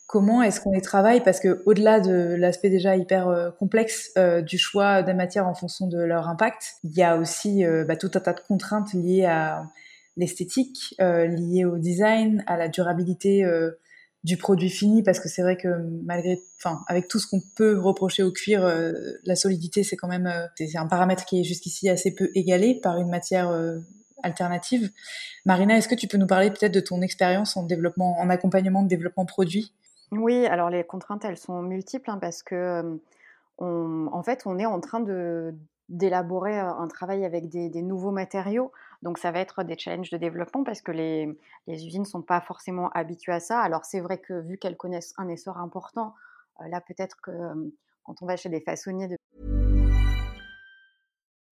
comment est-ce qu'on les travaille? Parce que au-delà de l'aspect déjà hyper euh, complexe euh, du choix des matières en fonction de leur impact, il y a aussi euh, bah, tout un tas de contraintes liées à l'esthétique, liées au design, à la durabilité du produit fini parce que c'est vrai que malgré enfin avec tout ce qu'on peut reprocher au cuir euh, la solidité c'est quand même euh, c'est un paramètre qui est jusqu'ici assez peu égalé par une matière euh, alternative. Marina est-ce que tu peux nous parler peut-être de ton expérience en développement en accompagnement de développement produit? Oui alors les contraintes elles sont multiples hein, parce que on, en fait on est en train de d'élaborer un travail avec des, des nouveaux matériaux donc ça va être des challenges de développement parce que les, usines ne sont pas forcément habituées à ça. Alors c'est vrai que vu qu'elles connaissent un essor important, euh, là peut-être que euh, quand on va chez des façonniers de...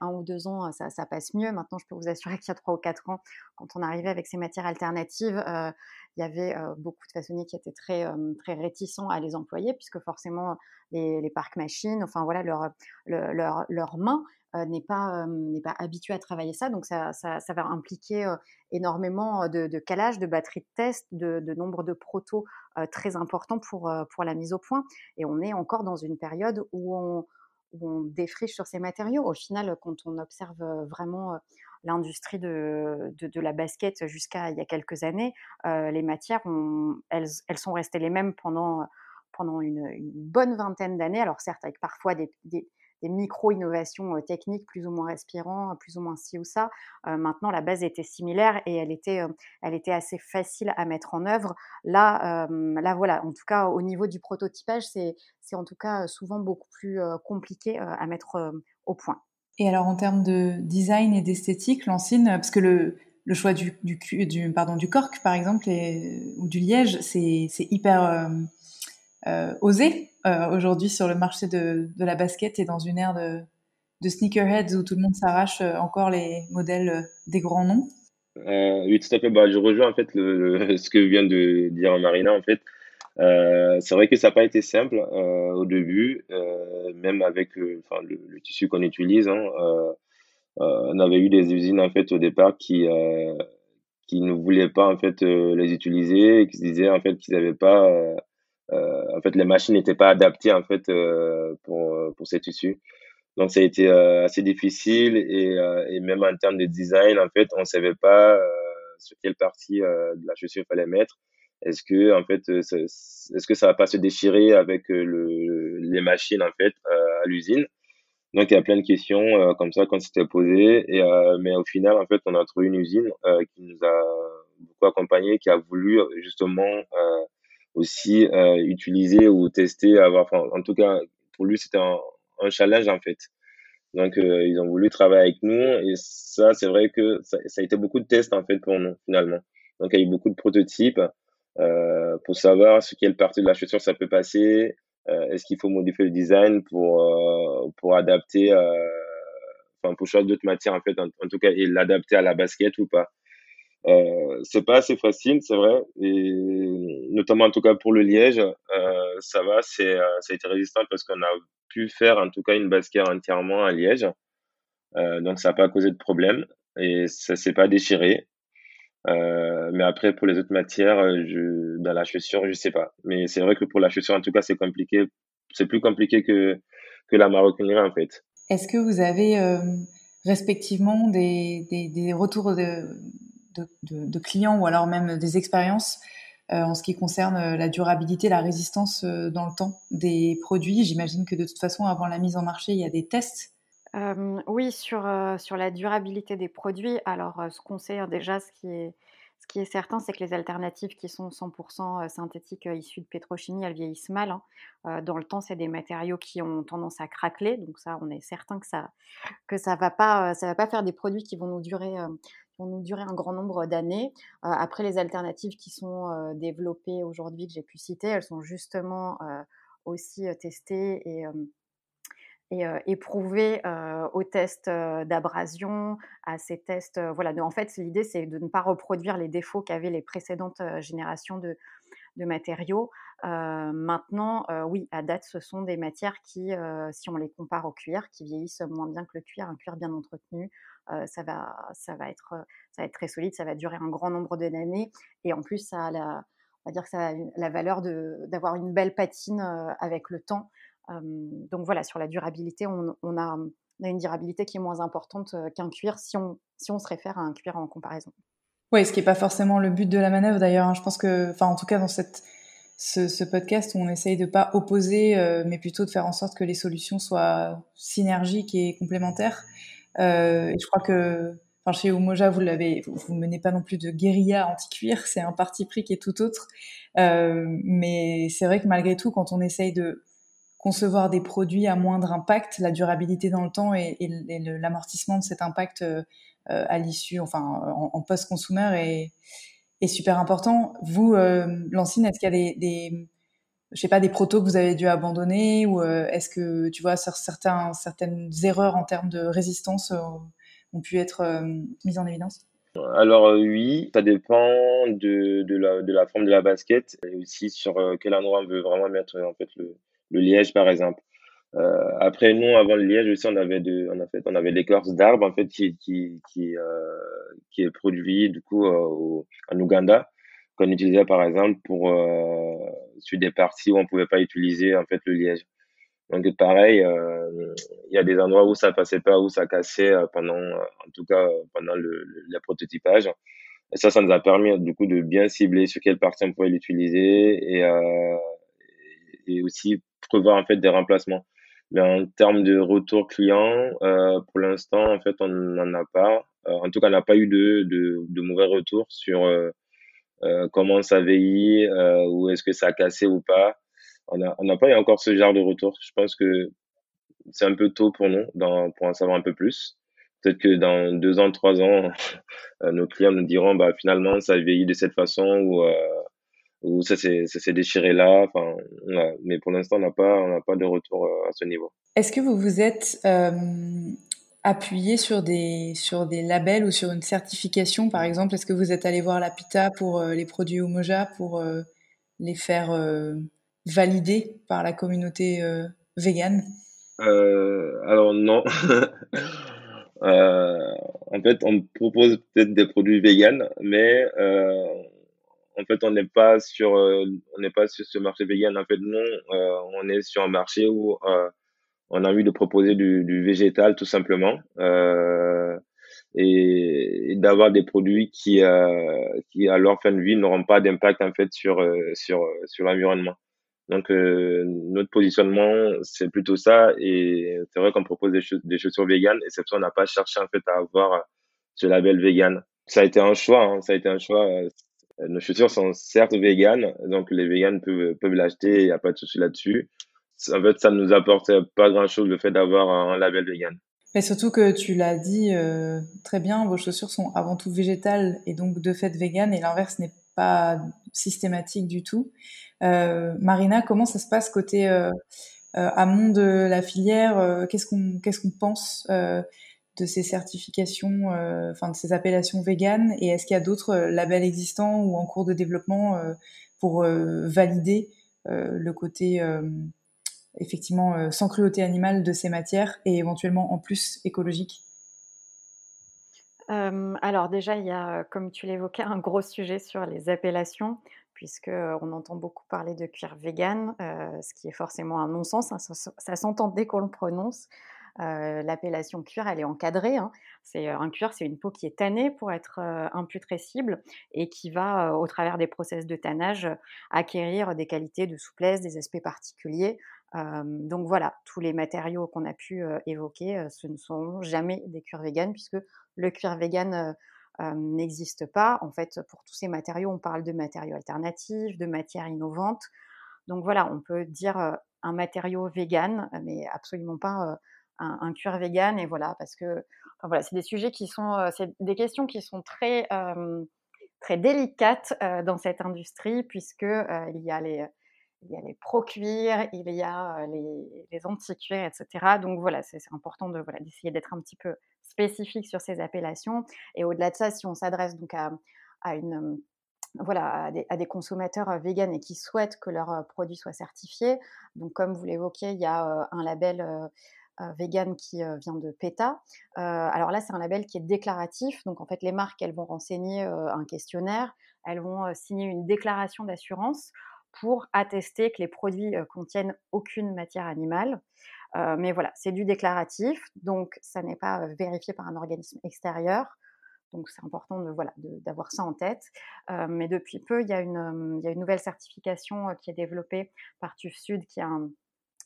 Un ou deux ans, ça, ça, passe mieux. Maintenant, je peux vous assurer qu'il y a trois ou quatre ans, quand on arrivait avec ces matières alternatives, euh, il y avait euh, beaucoup de façonniers qui étaient très, euh, très réticents à les employer, puisque forcément, les, les parcs machines, enfin voilà, leur, leur, leur, main n'est pas, pas habituée à travailler ça. Donc, ça, ça, va impliquer énormément de, calage, de batterie de test, de, de nombre de protos très importants pour, pour la mise au point. Et on est encore dans une période où on où on défriche sur ces matériaux. Au final, quand on observe vraiment l'industrie de, de, la basket jusqu'à il y a quelques années, les matières, elles, elles, sont restées les mêmes pendant, pendant une, bonne vingtaine d'années. Alors certes, avec parfois des, des micro-innovations techniques plus ou moins respirants, plus ou moins ci ou ça. Maintenant, la base était similaire et elle était, elle était assez facile à mettre en œuvre. Là, là voilà, en tout cas au niveau du prototypage, c'est en tout cas souvent beaucoup plus compliqué à mettre au point. Et alors en termes de design et d'esthétique, Lancine, parce que le, choix du, du, pardon, du cork, par exemple, ou du liège, c'est hyper osé aujourd'hui sur le marché de, la basket et dans une ère de, sneakerheads où tout le monde s'arrache encore les modèles des grands noms. oui, tout à fait. Bah, je rejoins en fait ce que vient de dire Marina. En fait, euh, c'est vrai que ça n'a pas été simple euh, au début, euh, même avec le, le, tissu qu'on utilise. Hein, euh, euh, on avait eu des usines en fait au départ qui qui ne voulaient pas en fait les utiliser, qui se disaient en fait qu'ils n'avaient pas, en fait les machines n'étaient pas adaptées en fait pour pour ces tissus. Donc ça a été assez difficile et, et même en termes de design en fait on savait pas sur quelle partie de la chaussure il fallait mettre. Est-ce que en fait, euh, est-ce que ça va pas se déchirer avec euh, le, les machines en fait euh, à l'usine? Donc il y a plein de questions comme ça quand c'était posé. Et mais au final, en fait, on a trouvé une usine qui nous a beaucoup accompagné, qui a voulu justement aussi utiliser ou tester, avoir, en tout cas pour lui c'était un, challenge en fait. Donc, ils ont voulu travailler avec nous et ça, c'est vrai que ça, a été beaucoup de tests en fait pour nous finalement. Donc, il y a eu beaucoup de prototypes euh, pour savoir sur quelle partie de la chaussure ça peut passer. Euh, est-ce qu'il faut modifier le design pour, euh, pour adapter, enfin pour choisir d'autres matières en fait, en, tout cas, et l'adapter à la basket ou pas. Euh, c'est pas assez facile, c'est vrai, et notamment en tout cas pour le liège, euh, ça va, c'est ça a été résistant parce qu'on a pu faire en tout cas une basket entièrement à liège, euh, donc ça n'a pas causé de problème et ça s'est pas déchiré. Euh, mais après, pour les autres matières, euh, je, dans la chaussure, je sais pas. Mais c'est vrai que pour la chaussure, en tout cas, c'est compliqué. C'est plus compliqué que, que la maroquinerie, en fait. Est-ce que vous avez euh, respectivement des, des retours de, de, clients ou alors même des expériences euh, en ce qui concerne la durabilité, la résistance dans le temps des produits. J'imagine que de toute façon, avant la mise en marché, il y a des tests. Oui, sur, sur la durabilité des produits, alors, ce qu'on sait, hein, déjà, ce qui est ce qui est certain, c'est que les alternatives qui sont 100% synthétiques, issues de pétrochimie, elles vieillissent mal, hein. dans le temps, c'est des matériaux qui ont tendance à craqueler, donc ça, on est certain que ça que ça va pas, ça va pas faire des produits qui vont nous durer, vont nous durer un grand nombre d'années. après les alternatives qui sont, développées aujourd'hui, que j'ai pu citer, elles sont justement, aussi, testées et et euh, éprouver euh, aux tests d'abrasion, à ces tests. voilà, en fait, l'idée, c'est de ne pas reproduire les défauts qu'avaient les précédentes générations de, de matériaux. Euh, maintenant, oui, à date, ce sont des matières qui, si on les compare au cuir, qui vieillissent moins bien que le cuir. Un cuir bien entretenu, ça, va, ça, va être, ça va être très solide, ça va durer un grand nombre d'années. Et en plus, ça a la, on va dire que ça a la valeur d'avoir une belle patine avec le temps donc voilà, sur la durabilité, on, a, une durabilité qui est moins importante qu'un cuir si on, si on se réfère à un cuir en comparaison. Oui, ce qui n'est pas forcément le but de la manœuvre d'ailleurs. Hein. Je pense que, enfin en tout cas dans cette, ce, podcast, on essaye de pas opposer, mais plutôt de faire en sorte que les solutions soient synergiques et complémentaires. et je crois que Enfin, chez Umoja, vous l'avez, vous, menez pas non plus de guérilla anti-cuir, c'est un parti pris qui est tout autre. Euh, mais c'est vrai que malgré tout, quand on essaye de concevoir des produits à moindre impact, la durabilité dans le temps et, l'amortissement de cet impact euh, euh, à l'issue, enfin en, post-consumer est, est, super important. Vous, euh, Lancine, est-ce qu'il y a des, je sais pas, des protos que vous avez dû abandonner ou euh, est-ce que tu vois certains, certaines erreurs en termes de résistance ont pu être mises en évidence? Alors oui, ça dépend de, de, la, de la forme de la basket et aussi sur quel endroit on veut vraiment mettre en fait le, le liège par exemple. Euh, après nous, avant le liège aussi, on avait de, on a fait, on avait l'écorce d'arbre en fait qui qui qui, euh, qui est produit du coup euh, en Ouganda qu'on utilisait par exemple pour euh, sur des parties où on pouvait pas utiliser en fait le liège. Donc pareil, euh, il y a des endroits où ça passait pas, où ça cassait euh, pendant, en tout cas pendant le, le, prototypage. Et ça, ça nous a permis du coup de bien cibler sur quelle partie on pouvait l'utiliser et, et aussi prévoir en fait des remplacements. Mais en termes de retour client, euh, pour l'instant, en fait, on n'en a pas. Euh, en tout cas, on n'a pas eu de, de, de, mauvais retours sur euh, euh comment ça vieillit, euh, ou est-ce que ça a cassé ou pas. On n'a on pas eu encore ce genre de retour. Je pense que c'est un peu tôt pour nous dans, pour en savoir un peu plus. peut-être que dans deux ans, trois ans, nos clients nous diront, bah, finalement, ça a vieilli de cette façon ou, ou ça s'est déchiré là. Enfin, mais pour l'instant, on n'a pas, on n'a pas de retour à ce niveau. Est-ce que vous vous êtes appuyé sur des, sur des labels ou sur une certification, par exemple? Est-ce que vous êtes allé voir la PITA pour les produits Umoja pour les faire valider par la communauté végane? Euh, alors non. euh, en fait, on propose peut-être des produits vegan, mais euh, en fait, on n'est pas sur, euh, on n'est pas sur ce marché vegan. En fait, non, euh, on est sur un marché où euh, on a envie de proposer du, végétal tout simplement et, d'avoir des produits qui, qui à leur fin de vie n'auront pas d'impact en fait sur sur sur l'environnement. Donc notre positionnement c'est plutôt ça et c'est vrai qu'on propose des, des chaussures véganes et c'est pour ça qu'on n'a pas cherché en fait à avoir ce label vegan. Ça a été un choix, hein, ça a été un choix. Nos chaussures sont certes véganes, donc les véganes peuvent l'acheter, il n'y a pas de souci là-dessus. En fait, ça ne nous apporte pas grand-chose le fait d'avoir un label vegan. Mais surtout que tu l'as dit euh, très bien, vos chaussures sont avant tout végétales et donc de fait véganes et l'inverse n'est pas systématique du tout. Euh, Marina, comment ça se passe côté euh, amont de la filière qu'est-ce qu'on pense de ces certifications, enfin de ces appellations véganes Et est-ce qu'il y a d'autres labels existants ou en cours de développement pour valider le côté effectivement sans cruauté animale de ces matières et éventuellement en plus écologique? Alors déjà, il y a, comme tu l'évoquais, un gros sujet sur les appellations puisqu'on entend beaucoup parler de cuir vegan, euh, ce qui est forcément un non-sens, hein, ça, s'entend dès qu'on le prononce. Euh, l'appellation cuir, elle est encadrée. Hein. C'est un cuir, c'est une peau qui est tannée pour être euh, imputrescible et qui va, au travers des process de tannage, acquérir des qualités de souplesse, des aspects particuliers. donc voilà, tous les matériaux qu'on a pu évoquer, ce ne sont jamais des cuirs vegan puisque le cuir vegan euh, n'existe pas. En fait, pour tous ces matériaux, on parle de matériaux alternatifs, de matières innovantes. Donc voilà, on peut dire euh, un matériau vegan, mais absolument pas euh, un, cuir vegan. Et voilà, parce que voilà, c'est des sujets qui sont, c'est des questions qui sont très très délicates dans cette industrie puisque il y a les il y a les pro-cuir, il y a les, les anti-cuir, etc. Donc voilà, c'est important de voilà d'essayer d'être un petit peu spécifique sur ces appellations. Et au-delà de ça, si on s'adresse donc à, à une voilà, à des, à des, consommateurs véganes et qui souhaitent que leurs produits soient certifiés. Donc, comme vous l'évoquiez, il y a un label vegan qui vient de PETA. alors là, c'est un label qui est déclaratif. Donc, en fait, les marques, elles vont renseigner un questionnaire, elles vont signer une déclaration d'assurance pour attester que les produits contiennent aucune matière animale. mais voilà, c'est du déclaratif, donc ça n'est pas vérifié par un organisme extérieur. Donc c'est important de voilà d'avoir ça en tête. mais depuis peu, il y, a une, nouvelle certification qui est développée par TÜV Sud, qui est un,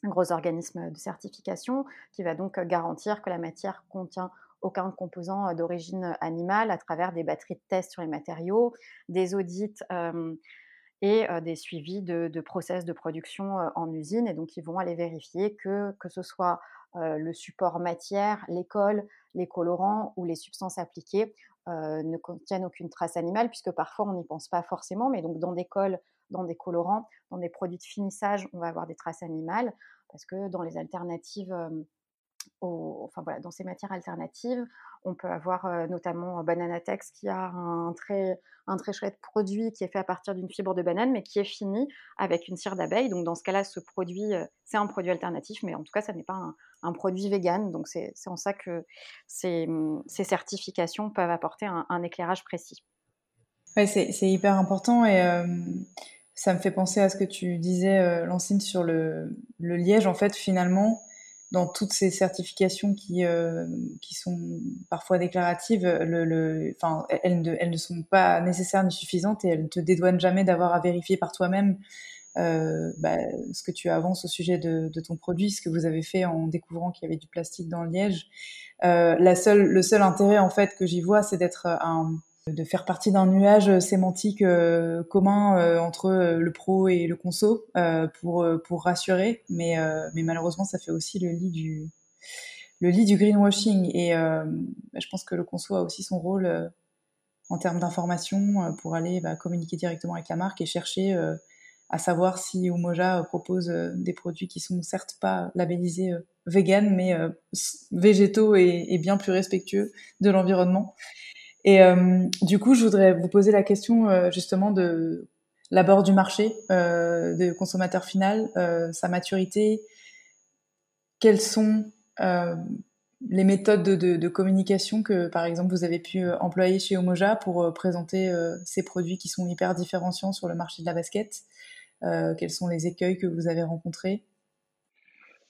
un, gros organisme de certification, qui va donc garantir que la matière contient aucun composant d'origine animale à travers des batteries de tests sur les matériaux, des audits et des suivis de, process de production en usine. Et donc, ils vont aller vérifier que, que ce soit le support matière, les cols, les colorants ou les substances appliquées ne contiennent aucune trace animale, puisque parfois on n'y pense pas forcément, mais donc dans des cols, dans des colorants, dans des produits de finissage, on va avoir des traces animales, parce que dans les alternatives enfin voilà, dans ces matières alternatives. On peut avoir euh, notamment euh, Bananatex qui a un très, un très chouette produit qui est fait à partir d'une fibre de banane, mais qui est fini avec une cire d'abeille. Donc dans ce cas-là, ce produit, euh, c'est un produit alternatif, mais en tout cas, ça n'est pas un, produit vegan. Donc c'est en ça que ces, ces, certifications peuvent apporter un, éclairage précis. Ouais, c'est hyper important et ça me fait penser à ce que tu disais, Lancine, sur le, le liège. En fait, finalement, dans toutes ces certifications qui, euh, qui sont parfois déclaratives, le, le, enfin, elles, ne, elles ne sont pas nécessaires ni suffisantes et elles ne te dédouanent jamais d'avoir à vérifier par toi-même euh, bah, ce que tu avances au sujet de, de, ton produit, ce que vous avez fait en découvrant qu'il y avait du plastique dans le liège. Euh, la seule, le seul intérêt en fait que j'y vois, c'est d'être un de faire partie d'un nuage euh, sémantique euh, commun euh, entre le pro et le conso pour pour rassurer mais mais malheureusement ça fait aussi le lit du le lit du greenwashing. Et je pense que le conso a aussi son rôle en termes d'information pour aller bah, communiquer directement avec la marque et chercher à savoir si Umoja propose des produits qui sont certes pas labellisés vegan, mais végétaux et, bien plus respectueux de l'environnement. Et du coup, je voudrais vous poser la question justement de l'abord du marché, euh, de consommateur final, euh, sa maturité, quelles sont euh, les méthodes de, communication que, par exemple, vous avez pu employer chez Omoja pour présenter ces produits qui sont hyper différenciants sur le marché de la basket? Quels sont les écueils que vous avez rencontrés?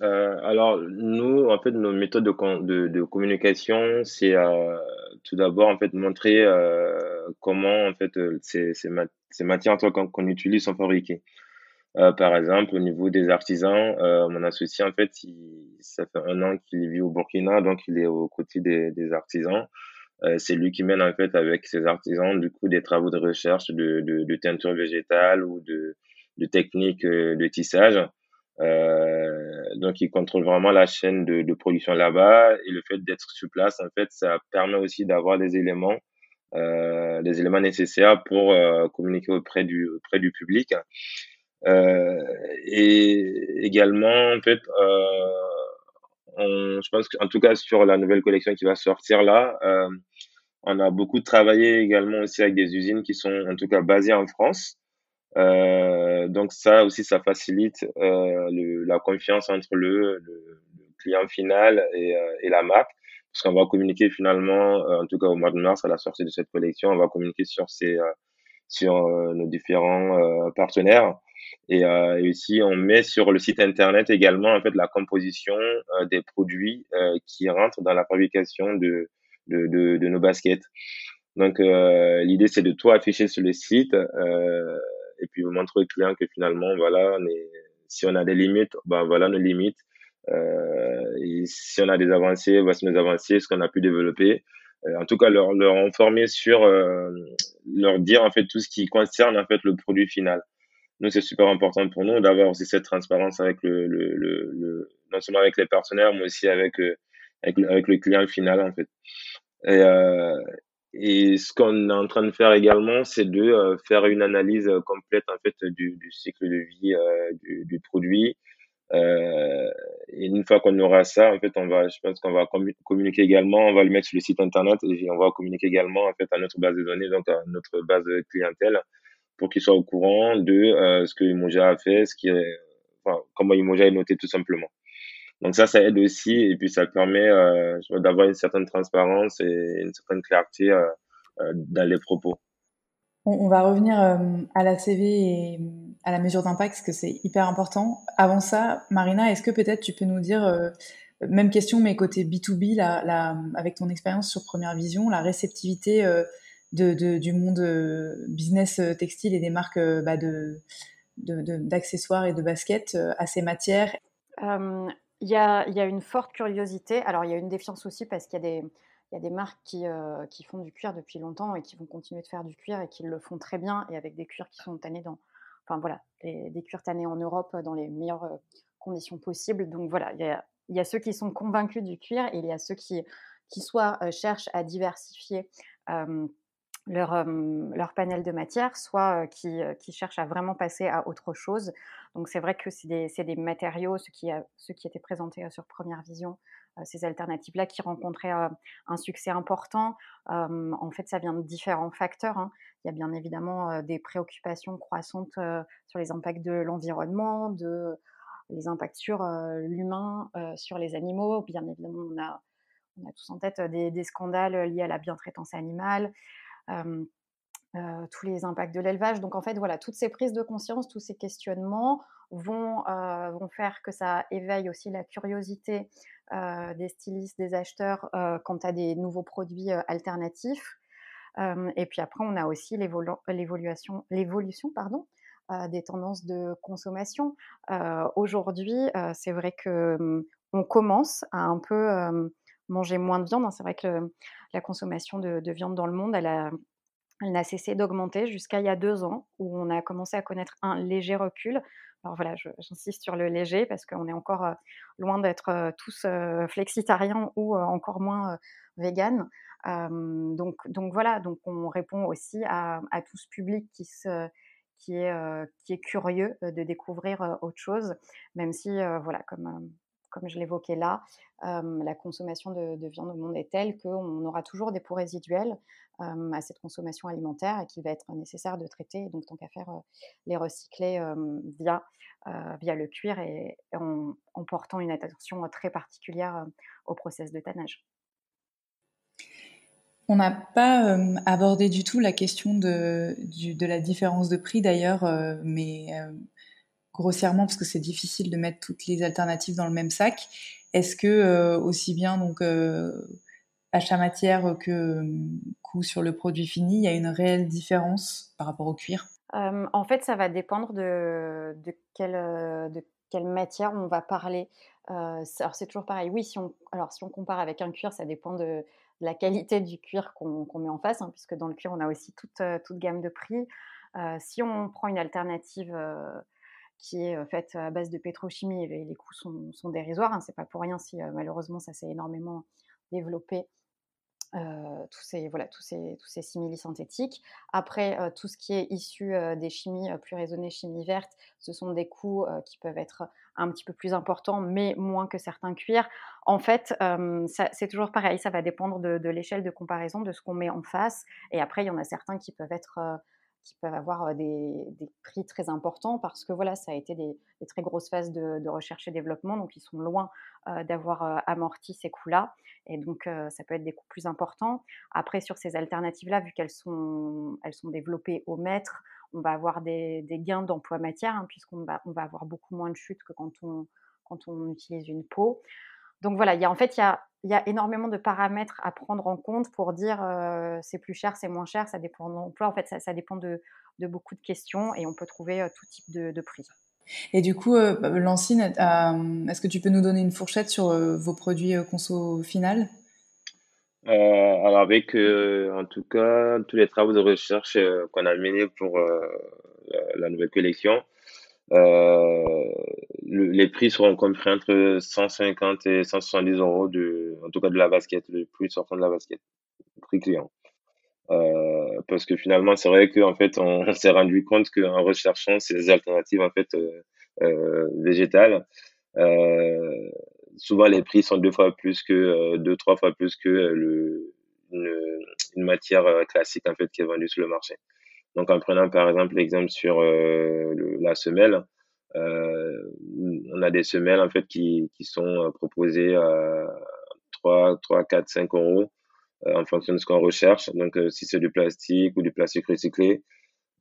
Alors, nous, en fait, nos méthodes de, de, communication, c'est tout d'abord, en fait, montrer comment, en fait, ces, ces, ces matières qu'on utilise sont fabriquées. Euh, par exemple, au niveau des artisans, euh, mon associé, en fait, ça fait un an qu'il vit au Burkina, donc il est aux côtés des, artisans. Euh, c'est lui qui mène, en fait, avec ses artisans, du coup, des travaux de recherche de, de, de teinture végétale ou de, de techniques euh, de tissage. Euh, donc, il contrôle vraiment la chaîne de, production là-bas. Et le fait d'être sur place, en fait, ça permet aussi d'avoir des éléments euh, les éléments nécessaires pour euh, communiquer auprès du, public. Et également, en fait, je pense qu'en tout cas sur la nouvelle collection qui va sortir là, on a beaucoup travaillé également aussi avec des usines qui sont en tout cas basées en France. Euh, donc ça aussi, ça facilite euh, le, la confiance entre le, le, client final et, et la marque parce qu'on va communiquer finalement, euh, en tout cas au mois de mars, à la sortie de cette collection, on va communiquer sur ces, euh, sur euh, nos différents partenaires. Et, et, aussi, on met sur le site internet également en fait la composition des produits qui rentrent dans la fabrication de, de, de, de nos baskets. Donc, l'idée c'est de tout afficher sur le site et puis montrer au client que finalement, voilà, si on a des limites, ben voilà nos limites euh, si on a des avancées, voici nos avancées, ce qu'on a pu développer. Euh, en tout cas, leur, leur informer sur, euh, leur dire en fait tout ce qui concerne en fait le produit final. Nous, c'est super important pour nous d'avoir aussi cette transparence avec le, le, non seulement avec les partenaires, mais aussi avec, avec, avec le client final en fait. Et, et ce qu'on est en train de faire également, c'est de faire une analyse complète en fait du, du cycle de vie euh, du, du, produit, euh, et une fois qu'on aura ça, en fait, on va, je pense qu'on va communiquer également, on va le mettre sur le site internet et on va communiquer également en fait à notre base de données, donc à notre base de clientèle, pour qu'ils soient au courant de euh, ce que Imoja a fait, ce qui est, enfin, comment Imoja est noté tout simplement. Donc ça, ça aide aussi et puis ça permet euh, d'avoir une certaine transparence et une certaine clarté euh, euh dans les propos. On, va revenir euh, à la CV et à la mesure d'impact, parce que c'est hyper important. Avant ça, Marina, est-ce que peut-être tu peux nous dire, euh, même question, mais côté B2B, la, la, avec ton expérience sur Première Vision, la réceptivité euh, de, de, du monde business textile et des marques bah, de, d'accessoires et de baskets à ces matières? Il y, a, a une forte curiosité. Alors, il y a une défiance aussi parce qu'il y a des marques qui, euh, qui, font du cuir depuis longtemps et qui vont continuer de faire du cuir et qui le font très bien et avec des cuirs qui sont tannés dans, enfin voilà, des cuirs tannés en Europe dans les meilleures euh, conditions possibles. Donc voilà, il y, a, il y, a, ceux qui sont convaincus du cuir et il y a ceux qui, qui soit euh, cherchent à diversifier leur, panel de matière, soit qui, qui, cherchent à vraiment passer à autre chose. Donc c'est vrai que c'est des, matériaux, ceux qui, étaient présentés sur Première Vision, euh, ces alternatives-là qui rencontraient euh, un succès important. en fait, ça vient de différents facteurs. Hein. Il y a bien évidemment euh, des préoccupations croissantes sur les impacts de l'environnement, de les impacts sur l'humain, sur les animaux. Bien évidemment, on a, on a tous en tête des, des scandales liés à la bientraitance animale. Tous les impacts de l'élevage. Donc en fait, voilà, toutes ces prises de conscience, tous ces questionnements vont, vont faire que ça éveille aussi la curiosité des stylistes, des acheteurs quant à des nouveaux produits alternatifs. et puis après, on a aussi l'évolution, des tendances de consommation. Aujourd'hui, c'est vrai que on commence à un peu manger moins de viande. Hein. C'est vrai que la consommation de, de, viande dans le monde, elle a, n'a cessé d'augmenter jusqu'à il y a deux ans, où on a commencé à connaître un léger recul. Alors voilà, j'insiste sur le léger parce qu'on est encore loin d'être tous flexitariens ou encore moins véganes. donc, voilà, donc on répond aussi à, à tout ce public qui est curieux de découvrir autre chose, même si, voilà, comme, comme je l'évoquais là, la consommation de, viande au monde est telle qu'on aura toujours des pots résiduels à cette consommation alimentaire et qu'il va être nécessaire de traiter. Donc, tant qu'à faire, les recycler via, via le cuir et, en, portant une attention très particulière au process de tannage. On n'a pas abordé du tout la question de, la différence de prix d'ailleurs, mais grossièrement parce que c'est difficile de mettre toutes les alternatives dans le même sac. Est-ce que aussi bien donc achat matière que coût sur le produit fini, il y a une réelle différence par rapport au cuir? En fait, ça va dépendre de, quelle, de quelle matière on va parler. alors c'est toujours pareil. Oui, si on, alors si on compare avec un cuir, ça dépend de la qualité du cuir qu'on met en face, hein, puisque dans le cuir, on a aussi toute, euh, toute gamme de prix. Euh, si on prend une alternative euh, qui est faite à base de pétrochimie, les, les coûts sont, dérisoires. Hein, c'est pas pour rien si malheureusement ça s'est énormément développé tous ces voilà tous ces tous ces synthétiques. Après tout ce qui est issu des chimies plus raisonnées, chimie verte, ce sont des coûts qui peuvent être un petit peu plus importants, mais moins que certains cuirs. En fait, c'est toujours pareil, ça va dépendre de, de l'échelle de comparaison de ce qu'on met en face. Et après, il y en a certains qui peuvent être qui peuvent avoir des, prix très importants parce que voilà, ça a été des, très grosses phases de, recherche et développement, donc ils sont loin d'avoir amorti ces coûts-là, et donc ça peut être des coûts plus importants. Après, sur ces alternatives-là, vu qu'elles sont, elles sont développées au mètre, on va avoir des, gains d'emploi matière, hein, puisqu'on va, on va avoir beaucoup moins de chutes que quand on, quand on utilise une peau. Donc voilà, il y a, en fait, il y a, il y a énormément de paramètres à prendre en compte pour dire c'est plus cher, c'est moins cher, ça dépend de l'emploi. En fait, ça, dépend de, beaucoup de questions et on peut trouver tout type de, prix. Et du coup, bah, Lancine, est-ce que tu peux nous donner une fourchette sur vos produits conso final? Alors avec en tout cas tous les travaux de recherche qu'on a menés pour la, nouvelle collection, les prix seront compris entre 150 et 170 euros, de, en tout cas de la basket, le prix sortant de la basket, prix client. Euh, parce que finalement, c'est vrai qu'en fait, on, s'est rendu compte qu'en recherchant ces alternatives en fait euh, euh, végétales, euh, souvent les prix sont deux fois plus que euh, deux trois fois plus que le, une, une, matière classique en fait qui est vendue sur le marché. Donc en prenant par exemple l'exemple sur le, la semelle, euh, on a des semelles en fait qui, qui sont euh, proposées à 3, 3, 4, 5 euros euh, en fonction de ce qu'on recherche. Donc si c'est du plastique ou du plastique recyclé,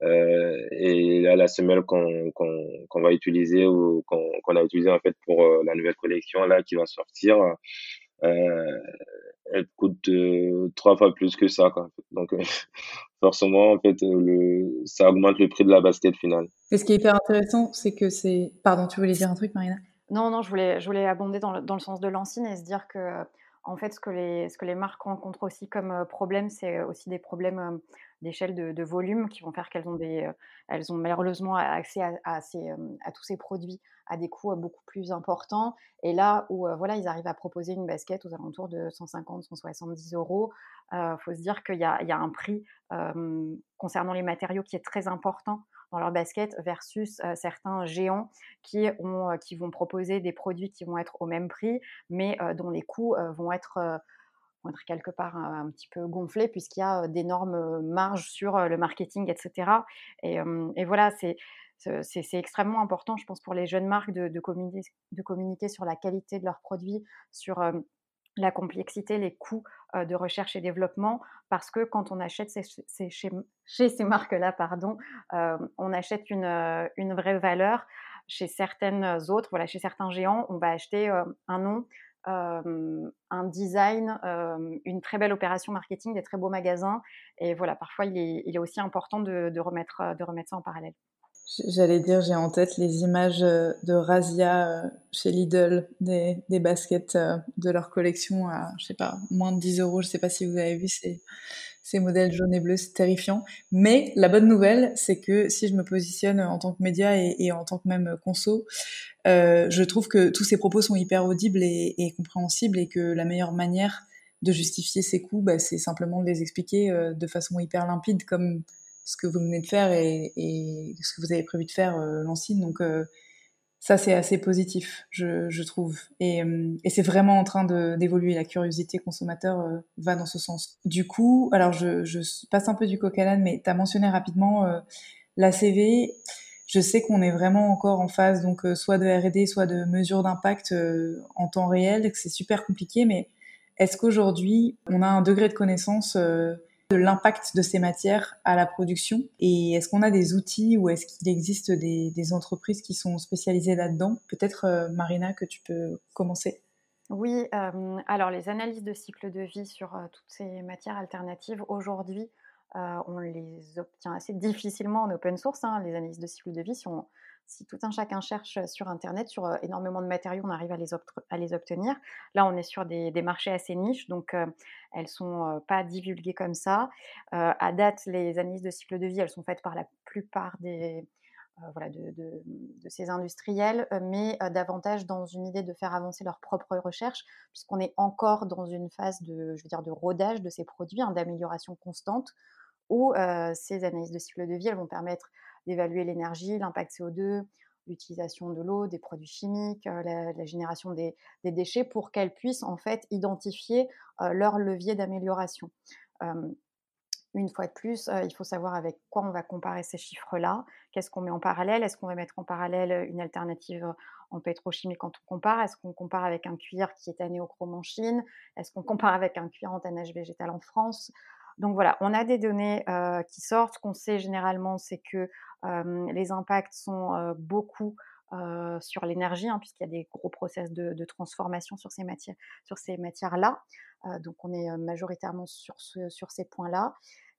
euh, et là, la semelle qu'on qu'on va utiliser ou qu'on a utilisé en fait pour la nouvelle collection là qui va sortir, euh, elle coûte trois fois plus que ça. Quoi. Donc forcément, en fait, euh, le, ça augmente le prix de la basket finale. Et ce qui est hyper intéressant, c'est que c'est. Pardon, tu voulais dire un truc, Marina? Non, non, je voulais, je voulais abonder dans le, dans le sens de l'ancine et se dire que, en fait, ce que les, ce que les marques rencontrent aussi comme euh, problème, c'est aussi des problèmes euh, d'échelle de, volume qui vont faire qu'elles ont, des, elles ont malheureusement accès à, à, tous ces produits à des coûts beaucoup plus importants. Et là où voilà, ils arrivent à proposer une basket aux alentours de 150, 170 euros, il faut se dire qu'il y, y, a un prix concernant les matériaux qui est très important dans leur basket versus certains géants qui, ont, qui vont proposer des produits qui vont être au même prix, mais dont les coûts vont être vont être quelque part un, petit peu gonflés puisqu'il y a d'énormes marges sur le marketing, etc. Et, voilà, c'est c'est extrêmement important, je pense, pour les jeunes marques de, communiquer, sur la qualité de leurs produits, sur la complexité, les coûts de recherche et développement, parce que quand on achète chez, chez, ces marques-là, pardon, on achète une, une, vraie valeur. Chez certaines autres, voilà, chez certains géants, on va acheter un nom, un design, une très belle opération marketing, des très beaux magasins. Et voilà, parfois, il est, aussi important de, remettre, de remettre ça en parallèle. J'allais dire, j'ai en tête les images de Razia chez Lidl, des, baskets de leur collection à, je sais pas, moins de 10 euros. Je sais pas si vous avez vu ces, ces modèles jaunes et bleus, c'est terrifiant. Mais la bonne nouvelle, c'est que si je me positionne en tant que média et, en tant que même conso, euh, je trouve que tous ces propos sont hyper audibles et, compréhensibles et que la meilleure manière de justifier ces coûts, bah, c'est simplement de les expliquer euh, de façon hyper limpide, comme ce que vous venez de faire et, ce que vous avez prévu de faire, euh, ça, c'est assez positif, je, je trouve. Et, euh, et c'est vraiment en train d'évoluer. La curiosité consommateur euh, va dans ce sens. Du coup, alors je, je passe un peu du coq à l'âne, mais tu as mentionné rapidement euh, la CV. Je sais qu'on est vraiment encore en phase donc soit de R&D, soit de mesures d'impact en temps réel, que c'est super compliqué. Mais est-ce qu'aujourd'hui, on a un degré de connaissance de l'impact de ces matières à la production Et est-ce qu'on a des outils ou est-ce qu'il existe des, entreprises qui sont spécialisées là-dedans? Peut-être, euh, Marina, que tu peux commencer. Oui, euh, alors les analyses de cycle de vie sur euh, toutes ces matières alternatives, aujourd'hui, on les obtient assez difficilement en open source, hein, les analyses de cycle de vie. Si on, si tout un chacun cherche sur Internet, sur euh, énormément de matériaux, on arrive à les, obtenir. Là, on est sur des, marchés assez niches, donc euh, elles ne sont euh, pas divulguées comme ça. Euh, à date, les analyses de cycle de vie, elles sont faites par la plupart des, euh, voilà, de, ces industriels, mais davantage dans une idée de faire avancer leur propre recherche, puisqu'on est encore dans une phase de, je veux dire, de rodage de ces produits, hein, d'amélioration constante, où ces analyses de cycle de vie, elles vont permettre d'évaluer l'énergie, l'impact CO2, l'utilisation de l'eau, des produits chimiques, euh, la, génération des, déchets, pour qu'elles puissent en fait identifier euh, leur levier d'amélioration. Une fois de plus, euh, il faut savoir avec quoi on va comparer ces chiffres-là. Qu'est-ce qu'on met en parallèle? Est-ce qu'on va mettre en parallèle une alternative en pétrochimie quand on compare? Est-ce qu'on compare avec un cuir qui est anéochrome en Chine Est-ce qu'on compare avec un cuir en tannage végétal en France? Donc voilà, on a des données euh, qui sortent. Ce qu'on sait généralement, c'est que euh, les impacts sont euh, beaucoup euh, sur l'énergie, hein, puisqu'il y a des gros process de, transformation sur ces matières, matières-là. donc on est majoritairement sur, ce, sur ces points-là.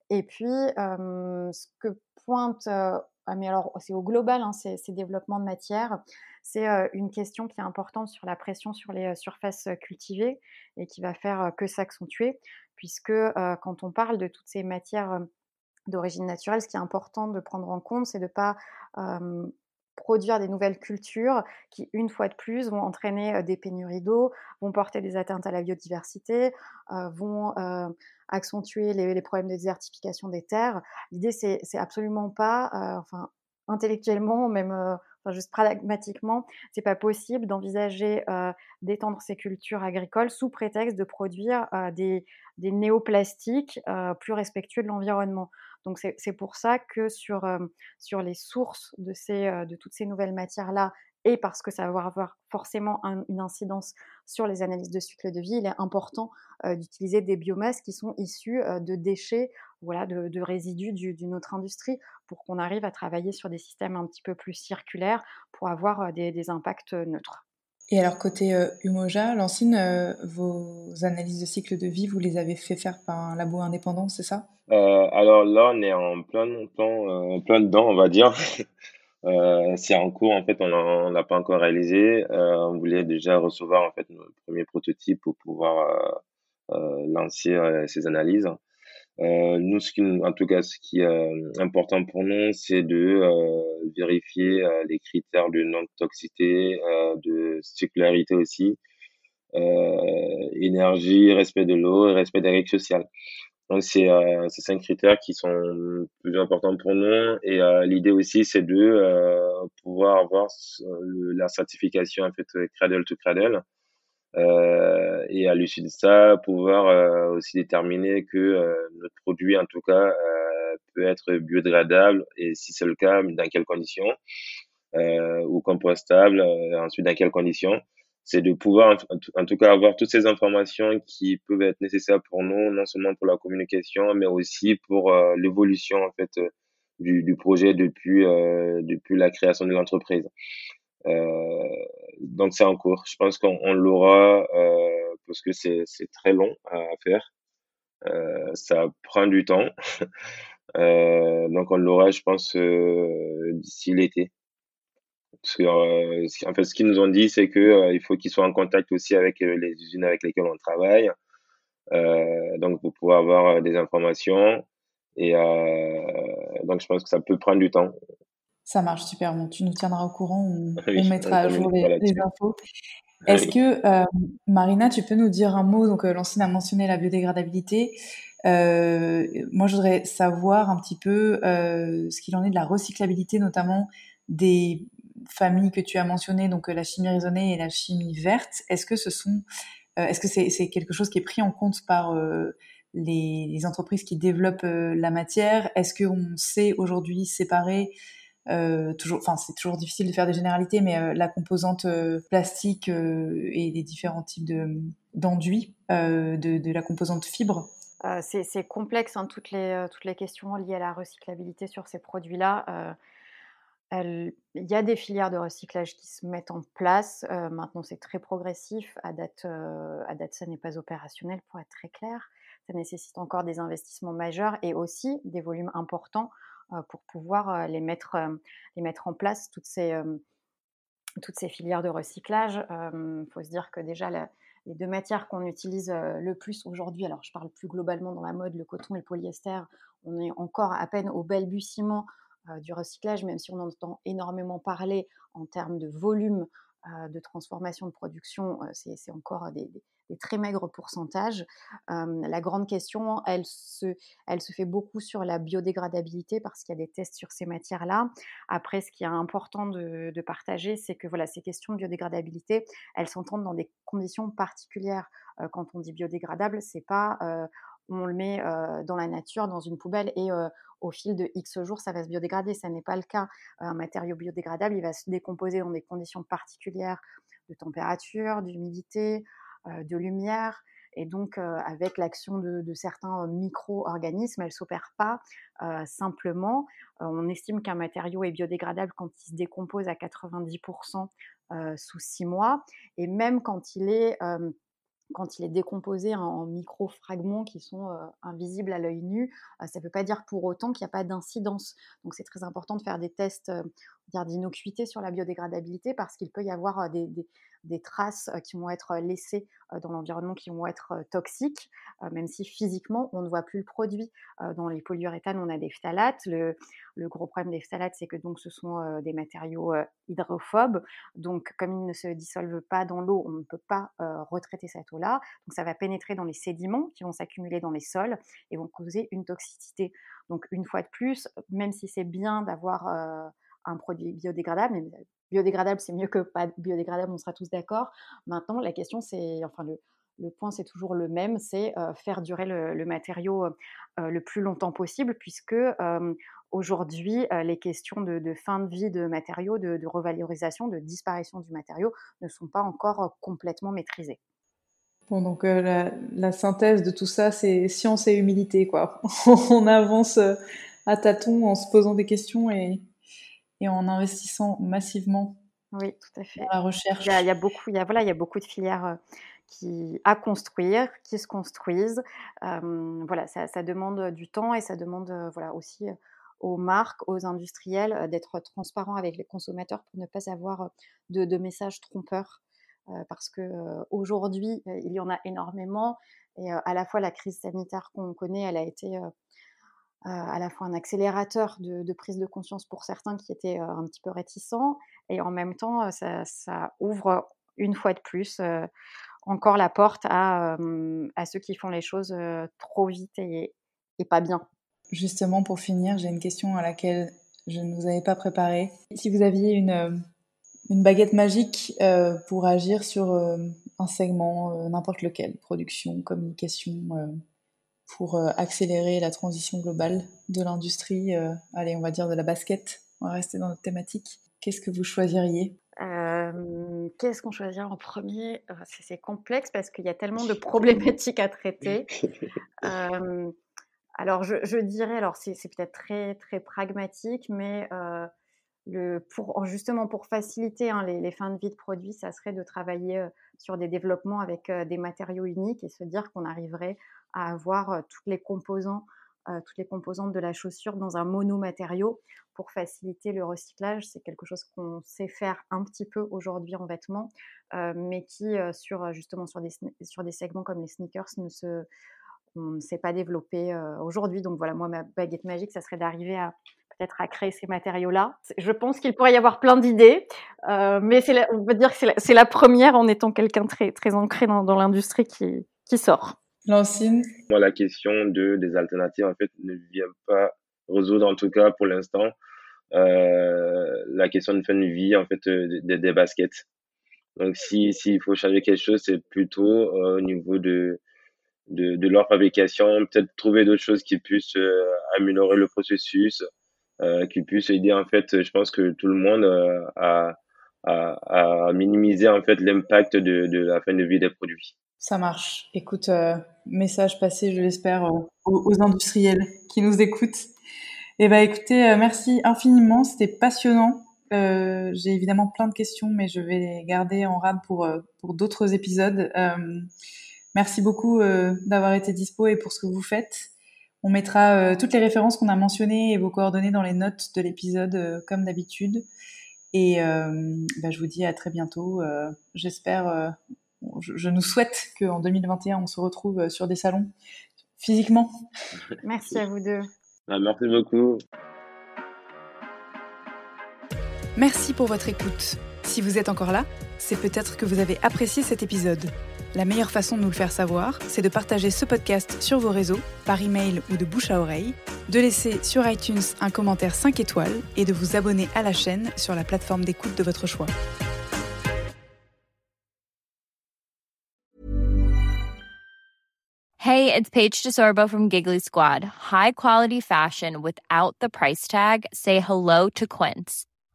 Et puis, ce que pointe, ah, mais alors c'est au global, hein, ces, ces, développements de matière, c'est une question qui est importante sur la pression sur les surfaces cultivées et qui va faire que s'accentuer puisque euh, quand on parle de toutes ces matières euh, d'origine naturelle, ce qui est important de prendre en compte, c'est de ne pas euh, produire des nouvelles cultures qui, une fois de plus, vont entraîner des pénuries d'eau, vont porter des atteintes à la biodiversité, euh, vont euh, accentuer les, les, problèmes de désertification des terres. L'idée, c'est absolument pas, euh, enfin, intellectuellement, même enfin, juste pragmatiquement, c'est pas possible d'envisager euh, d'étendre ces cultures agricoles sous prétexte de produire euh, des, néoplastiques euh, plus respectueux de l'environnement. Donc c'est pour ça que sur, les sources de, de toutes ces nouvelles matières-là et parce que ça va avoir forcément un, une incidence sur les analyses de cycle de vie, il est important euh, d'utiliser des biomasses qui sont issues euh, de déchets, voilà, de, de résidus d'une autre industrie, pour qu'on arrive à travailler sur des systèmes un petit peu plus circulaires pour avoir euh, des, des, impacts neutres. Et alors côté euh, Umoja, Lancine, euh, vos analyses de cycle de vie, vous les avez fait faire par un labo indépendant, c'est ça? Alors là, on est en plein, plein, plein dedans, on va dire. Euh, c'est en cours, en fait, on l'a pas encore réalisé. Euh, on voulait déjà recevoir en fait nos premiers prototypes pour pouvoir euh, lancer ces analyses. Nous, ce qui, en tout cas, ce qui est important pour nous, c'est de vérifier les critères de non-toxicité, de circularité aussi, énergie, respect de l'eau et respect des règles sociales. Donc, c'est euh, ces cinq critères qui sont plus importants pour nous. Et euh, l'idée aussi, c'est de euh, pouvoir avoir la certification en fait Cradle to Cradle. Euh, et à l'issue de ça, pouvoir euh, aussi déterminer que notre produit, en tout cas, peut être biodégradable et si c'est le cas, dans quelles conditions, ou compostable, ensuite dans quelles conditions? C'est de pouvoir en tout cas avoir toutes ces informations qui peuvent être nécessaires pour nous, non seulement pour la communication, mais aussi pour euh, l'évolution en fait euh, du, du, projet depuis euh, depuis la création de l'entreprise. Euh, donc c'est en cours. Je pense qu'on l'aura euh, parce que c'est c'est très long à faire. ça prend du temps. donc on l'aura, je pense, d'ici l'été. Que, en fait, ce qu'ils nous ont dit, c'est que il faut qu'ils soient en contact aussi avec les usines avec lesquelles on travaille. donc, pour pouvoir avoir des informations. Et donc, je pense que ça peut prendre du temps. Ça marche super. Bon, tu nous tiendras au courant. On, mettra à jour les, infos. Est-ce que, euh, Marina, tu peux nous dire un mot? Donc, euh, Lancine a mentionné la biodégradabilité. Euh, moi, je voudrais savoir un petit peu euh, ce qu'il en est de la recyclabilité, notamment des familles que tu as mentionnées, donc la chimie raisonnée et la chimie verte. Est-ce que ce sont, est-ce que c'est quelque chose qui est pris en compte par les, les, entreprises qui développent la matière? Est-ce qu'on sait aujourd'hui séparer euh, toujours, enfin c'est toujours difficile de faire des généralités, mais euh, la composante euh, plastique et les différents types de d'enduits de, de, la composante fibre? c'est complexe hein, toutes les toutes les questions liées à la recyclabilité sur ces produits-là. Il y a des filières de recyclage qui se mettent en place. maintenant, c'est très progressif. À date, à date ça n'est pas opérationnel, pour être très clair. Ça nécessite encore des investissements majeurs et aussi des volumes importants euh, pour pouvoir euh, les mettre, euh, les mettre en place, toutes ces filières de recyclage. Il faut se dire que déjà, les deux matières qu'on utilise le plus aujourd'hui, alors je parle plus globalement dans la mode, le coton et le polyester, on est encore à peine au balbutiement du recyclage, même si on entend énormément parler en termes de volume de transformation de production, c'est encore des, très maigres pourcentages. la grande question, elle se, elle se fait beaucoup sur la biodégradabilité parce qu'il y a des tests sur ces matières-là. Après, ce qui est important de, partager, c'est que voilà, ces questions de biodégradabilité, elles s'entendent dans des conditions particulières. quand on dit biodégradable, c'est pas on le met dans la nature, dans une poubelle, et au fil de X jours, ça va se biodégrader. Ça n'est pas le cas. Un matériau biodégradable, il va se décomposer dans des conditions particulières de température, d'humidité, de lumière. Et donc, avec l'action de, certains micro-organismes, elle ne s'opère pas simplement. on estime qu'un matériau est biodégradable quand il se décompose à 90% sous 6 mois. Et même quand il est quand il est décomposé en, micro-fragments qui sont euh, invisibles à l'œil nu, euh, ça ne veut pas dire pour autant qu'il n'y a pas d'incidence. Donc c'est très important de faire des tests euh, d'innocuité sur la biodégradabilité parce qu'il peut y avoir des, des traces qui vont être laissées dans l'environnement qui vont être toxiques, même si physiquement on ne voit plus le produit. Dans les polyuréthanes, on a des phtalates. Le, gros problème des phtalates, c'est que donc ce sont des matériaux hydrophobes. Donc comme ils ne se dissolvent pas dans l'eau, on ne peut pas retraiter cette eau-là. Donc ça va pénétrer dans les sédiments qui vont s'accumuler dans les sols et vont causer une toxicité. Donc une fois de plus, même si c'est bien d'avoir un produit biodégradable, biodégradable, c'est mieux que pas biodégradable, on sera tous d'accord. Maintenant, la question, c'est, enfin, le, point, c'est toujours le même, c'est faire durer le, matériau le plus longtemps possible, puisque aujourd'hui, les questions de, fin de vie de matériaux, de, revalorisation, de disparition du matériau ne sont pas encore complètement maîtrisées. Bon, donc la, la, synthèse de tout ça, c'est science et humilité, quoi. on avance à tâtons en se posant des questions et, et en investissant massivement oui, tout à fait. dans la recherche. Il y a, beaucoup, il y a, voilà, il y a beaucoup de filières euh, qui, à construire, qui se construisent. Euh, voilà, ça, ça, demande du temps et ça demande euh, voilà, aussi aux marques, aux industriels d'être transparents avec les consommateurs pour ne pas avoir de, de messages trompeurs. parce que aujourd'hui, il y en a énormément et à la fois la crise sanitaire qu'on connaît, elle a été à la fois un accélérateur de, prise de conscience pour certains qui étaient euh, un petit peu réticents, et en même temps, euh, ça, ouvre une fois de plus encore la porte à, ceux qui font les choses trop vite et, pas bien. Justement, pour finir, j'ai une question à laquelle je ne vous avais pas préparé. Si vous aviez une baguette magique pour agir sur un segment, n'importe lequel, production, communication, pour euh, accélérer la transition globale de l'industrie, euh, allez, on va dire de la basket, on va rester dans notre thématique. Qu'est-ce que vous choisiriez? Euh, Qu'est-ce qu'on choisirait en premier? C'est complexe parce qu'il y a tellement de problématiques à traiter. alors, je, dirais, alors c'est peut-être très très pragmatique, mais pour, justement pour faciliter hein, les, fins de vie de produits, ça serait de travailler sur des développements avec des matériaux uniques et se dire qu'on arriverait à avoir tous les composants toutes les composantes de la chaussure dans un monomatériau pour faciliter le recyclage. C'est quelque chose qu'on sait faire un petit peu aujourd'hui en vêtements, mais qui, sur, justement, sur des, sur des segments comme les sneakers, ne se, on ne s'est pas développé aujourd'hui. Donc voilà, moi, ma baguette magique, ça serait d'arriver à peut-être à créer ces matériaux-là. Je pense qu'il pourrait y avoir plein d'idées, mais on peut dire que c'est la, première en étant quelqu'un très, très ancré dans, l'industrie qui, qui sort. Lancine Moi, la question de, des alternatives, en fait, ne vient pas résoudre, en tout cas pour l'instant, euh, la question de fin de vie, en fait, euh, des, des baskets. Donc, s'il si, faut changer quelque chose, c'est plutôt euh, au niveau de, de, de, leur fabrication, peut-être trouver d'autres choses qui puissent euh, améliorer le processus, euh, qui puissent aider, en fait, je pense que tout le monde a, à, à, minimiser, en fait, l'impact de, de la fin de vie des produits. Ça marche. Écoute, euh, message passé, je l'espère, aux, aux, industriels qui nous écoutent. Eh ben, écoutez, euh, merci infiniment. C'était passionnant. Euh, J'ai évidemment plein de questions, mais je vais les garder en rade pour euh, pour d'autres épisodes. Euh, merci beaucoup d'avoir été dispo et pour ce que vous faites. On mettra toutes les références qu'on a mentionnées et vos coordonnées dans les notes de l'épisode, comme d'habitude. Et ben, je vous dis à très bientôt. J'espère je, nous souhaite qu'en 2021, on se retrouve euh, sur des salons physiquement. Merci à vous deux. Ah, merci beaucoup. Merci pour votre écoute. Si vous êtes encore là, c'est peut-être que vous avez apprécié cet épisode. La meilleure façon de nous le faire savoir, c'est de partager ce podcast sur vos réseaux, par email ou de bouche à oreille, de laisser sur iTunes un commentaire 5 étoiles et de vous abonner à la chaîne sur la plateforme d'écoute de votre choix. Hey, it's Paige DeSorbo from Giggly Squad. High quality fashion without the price tag. Say hello to Quince.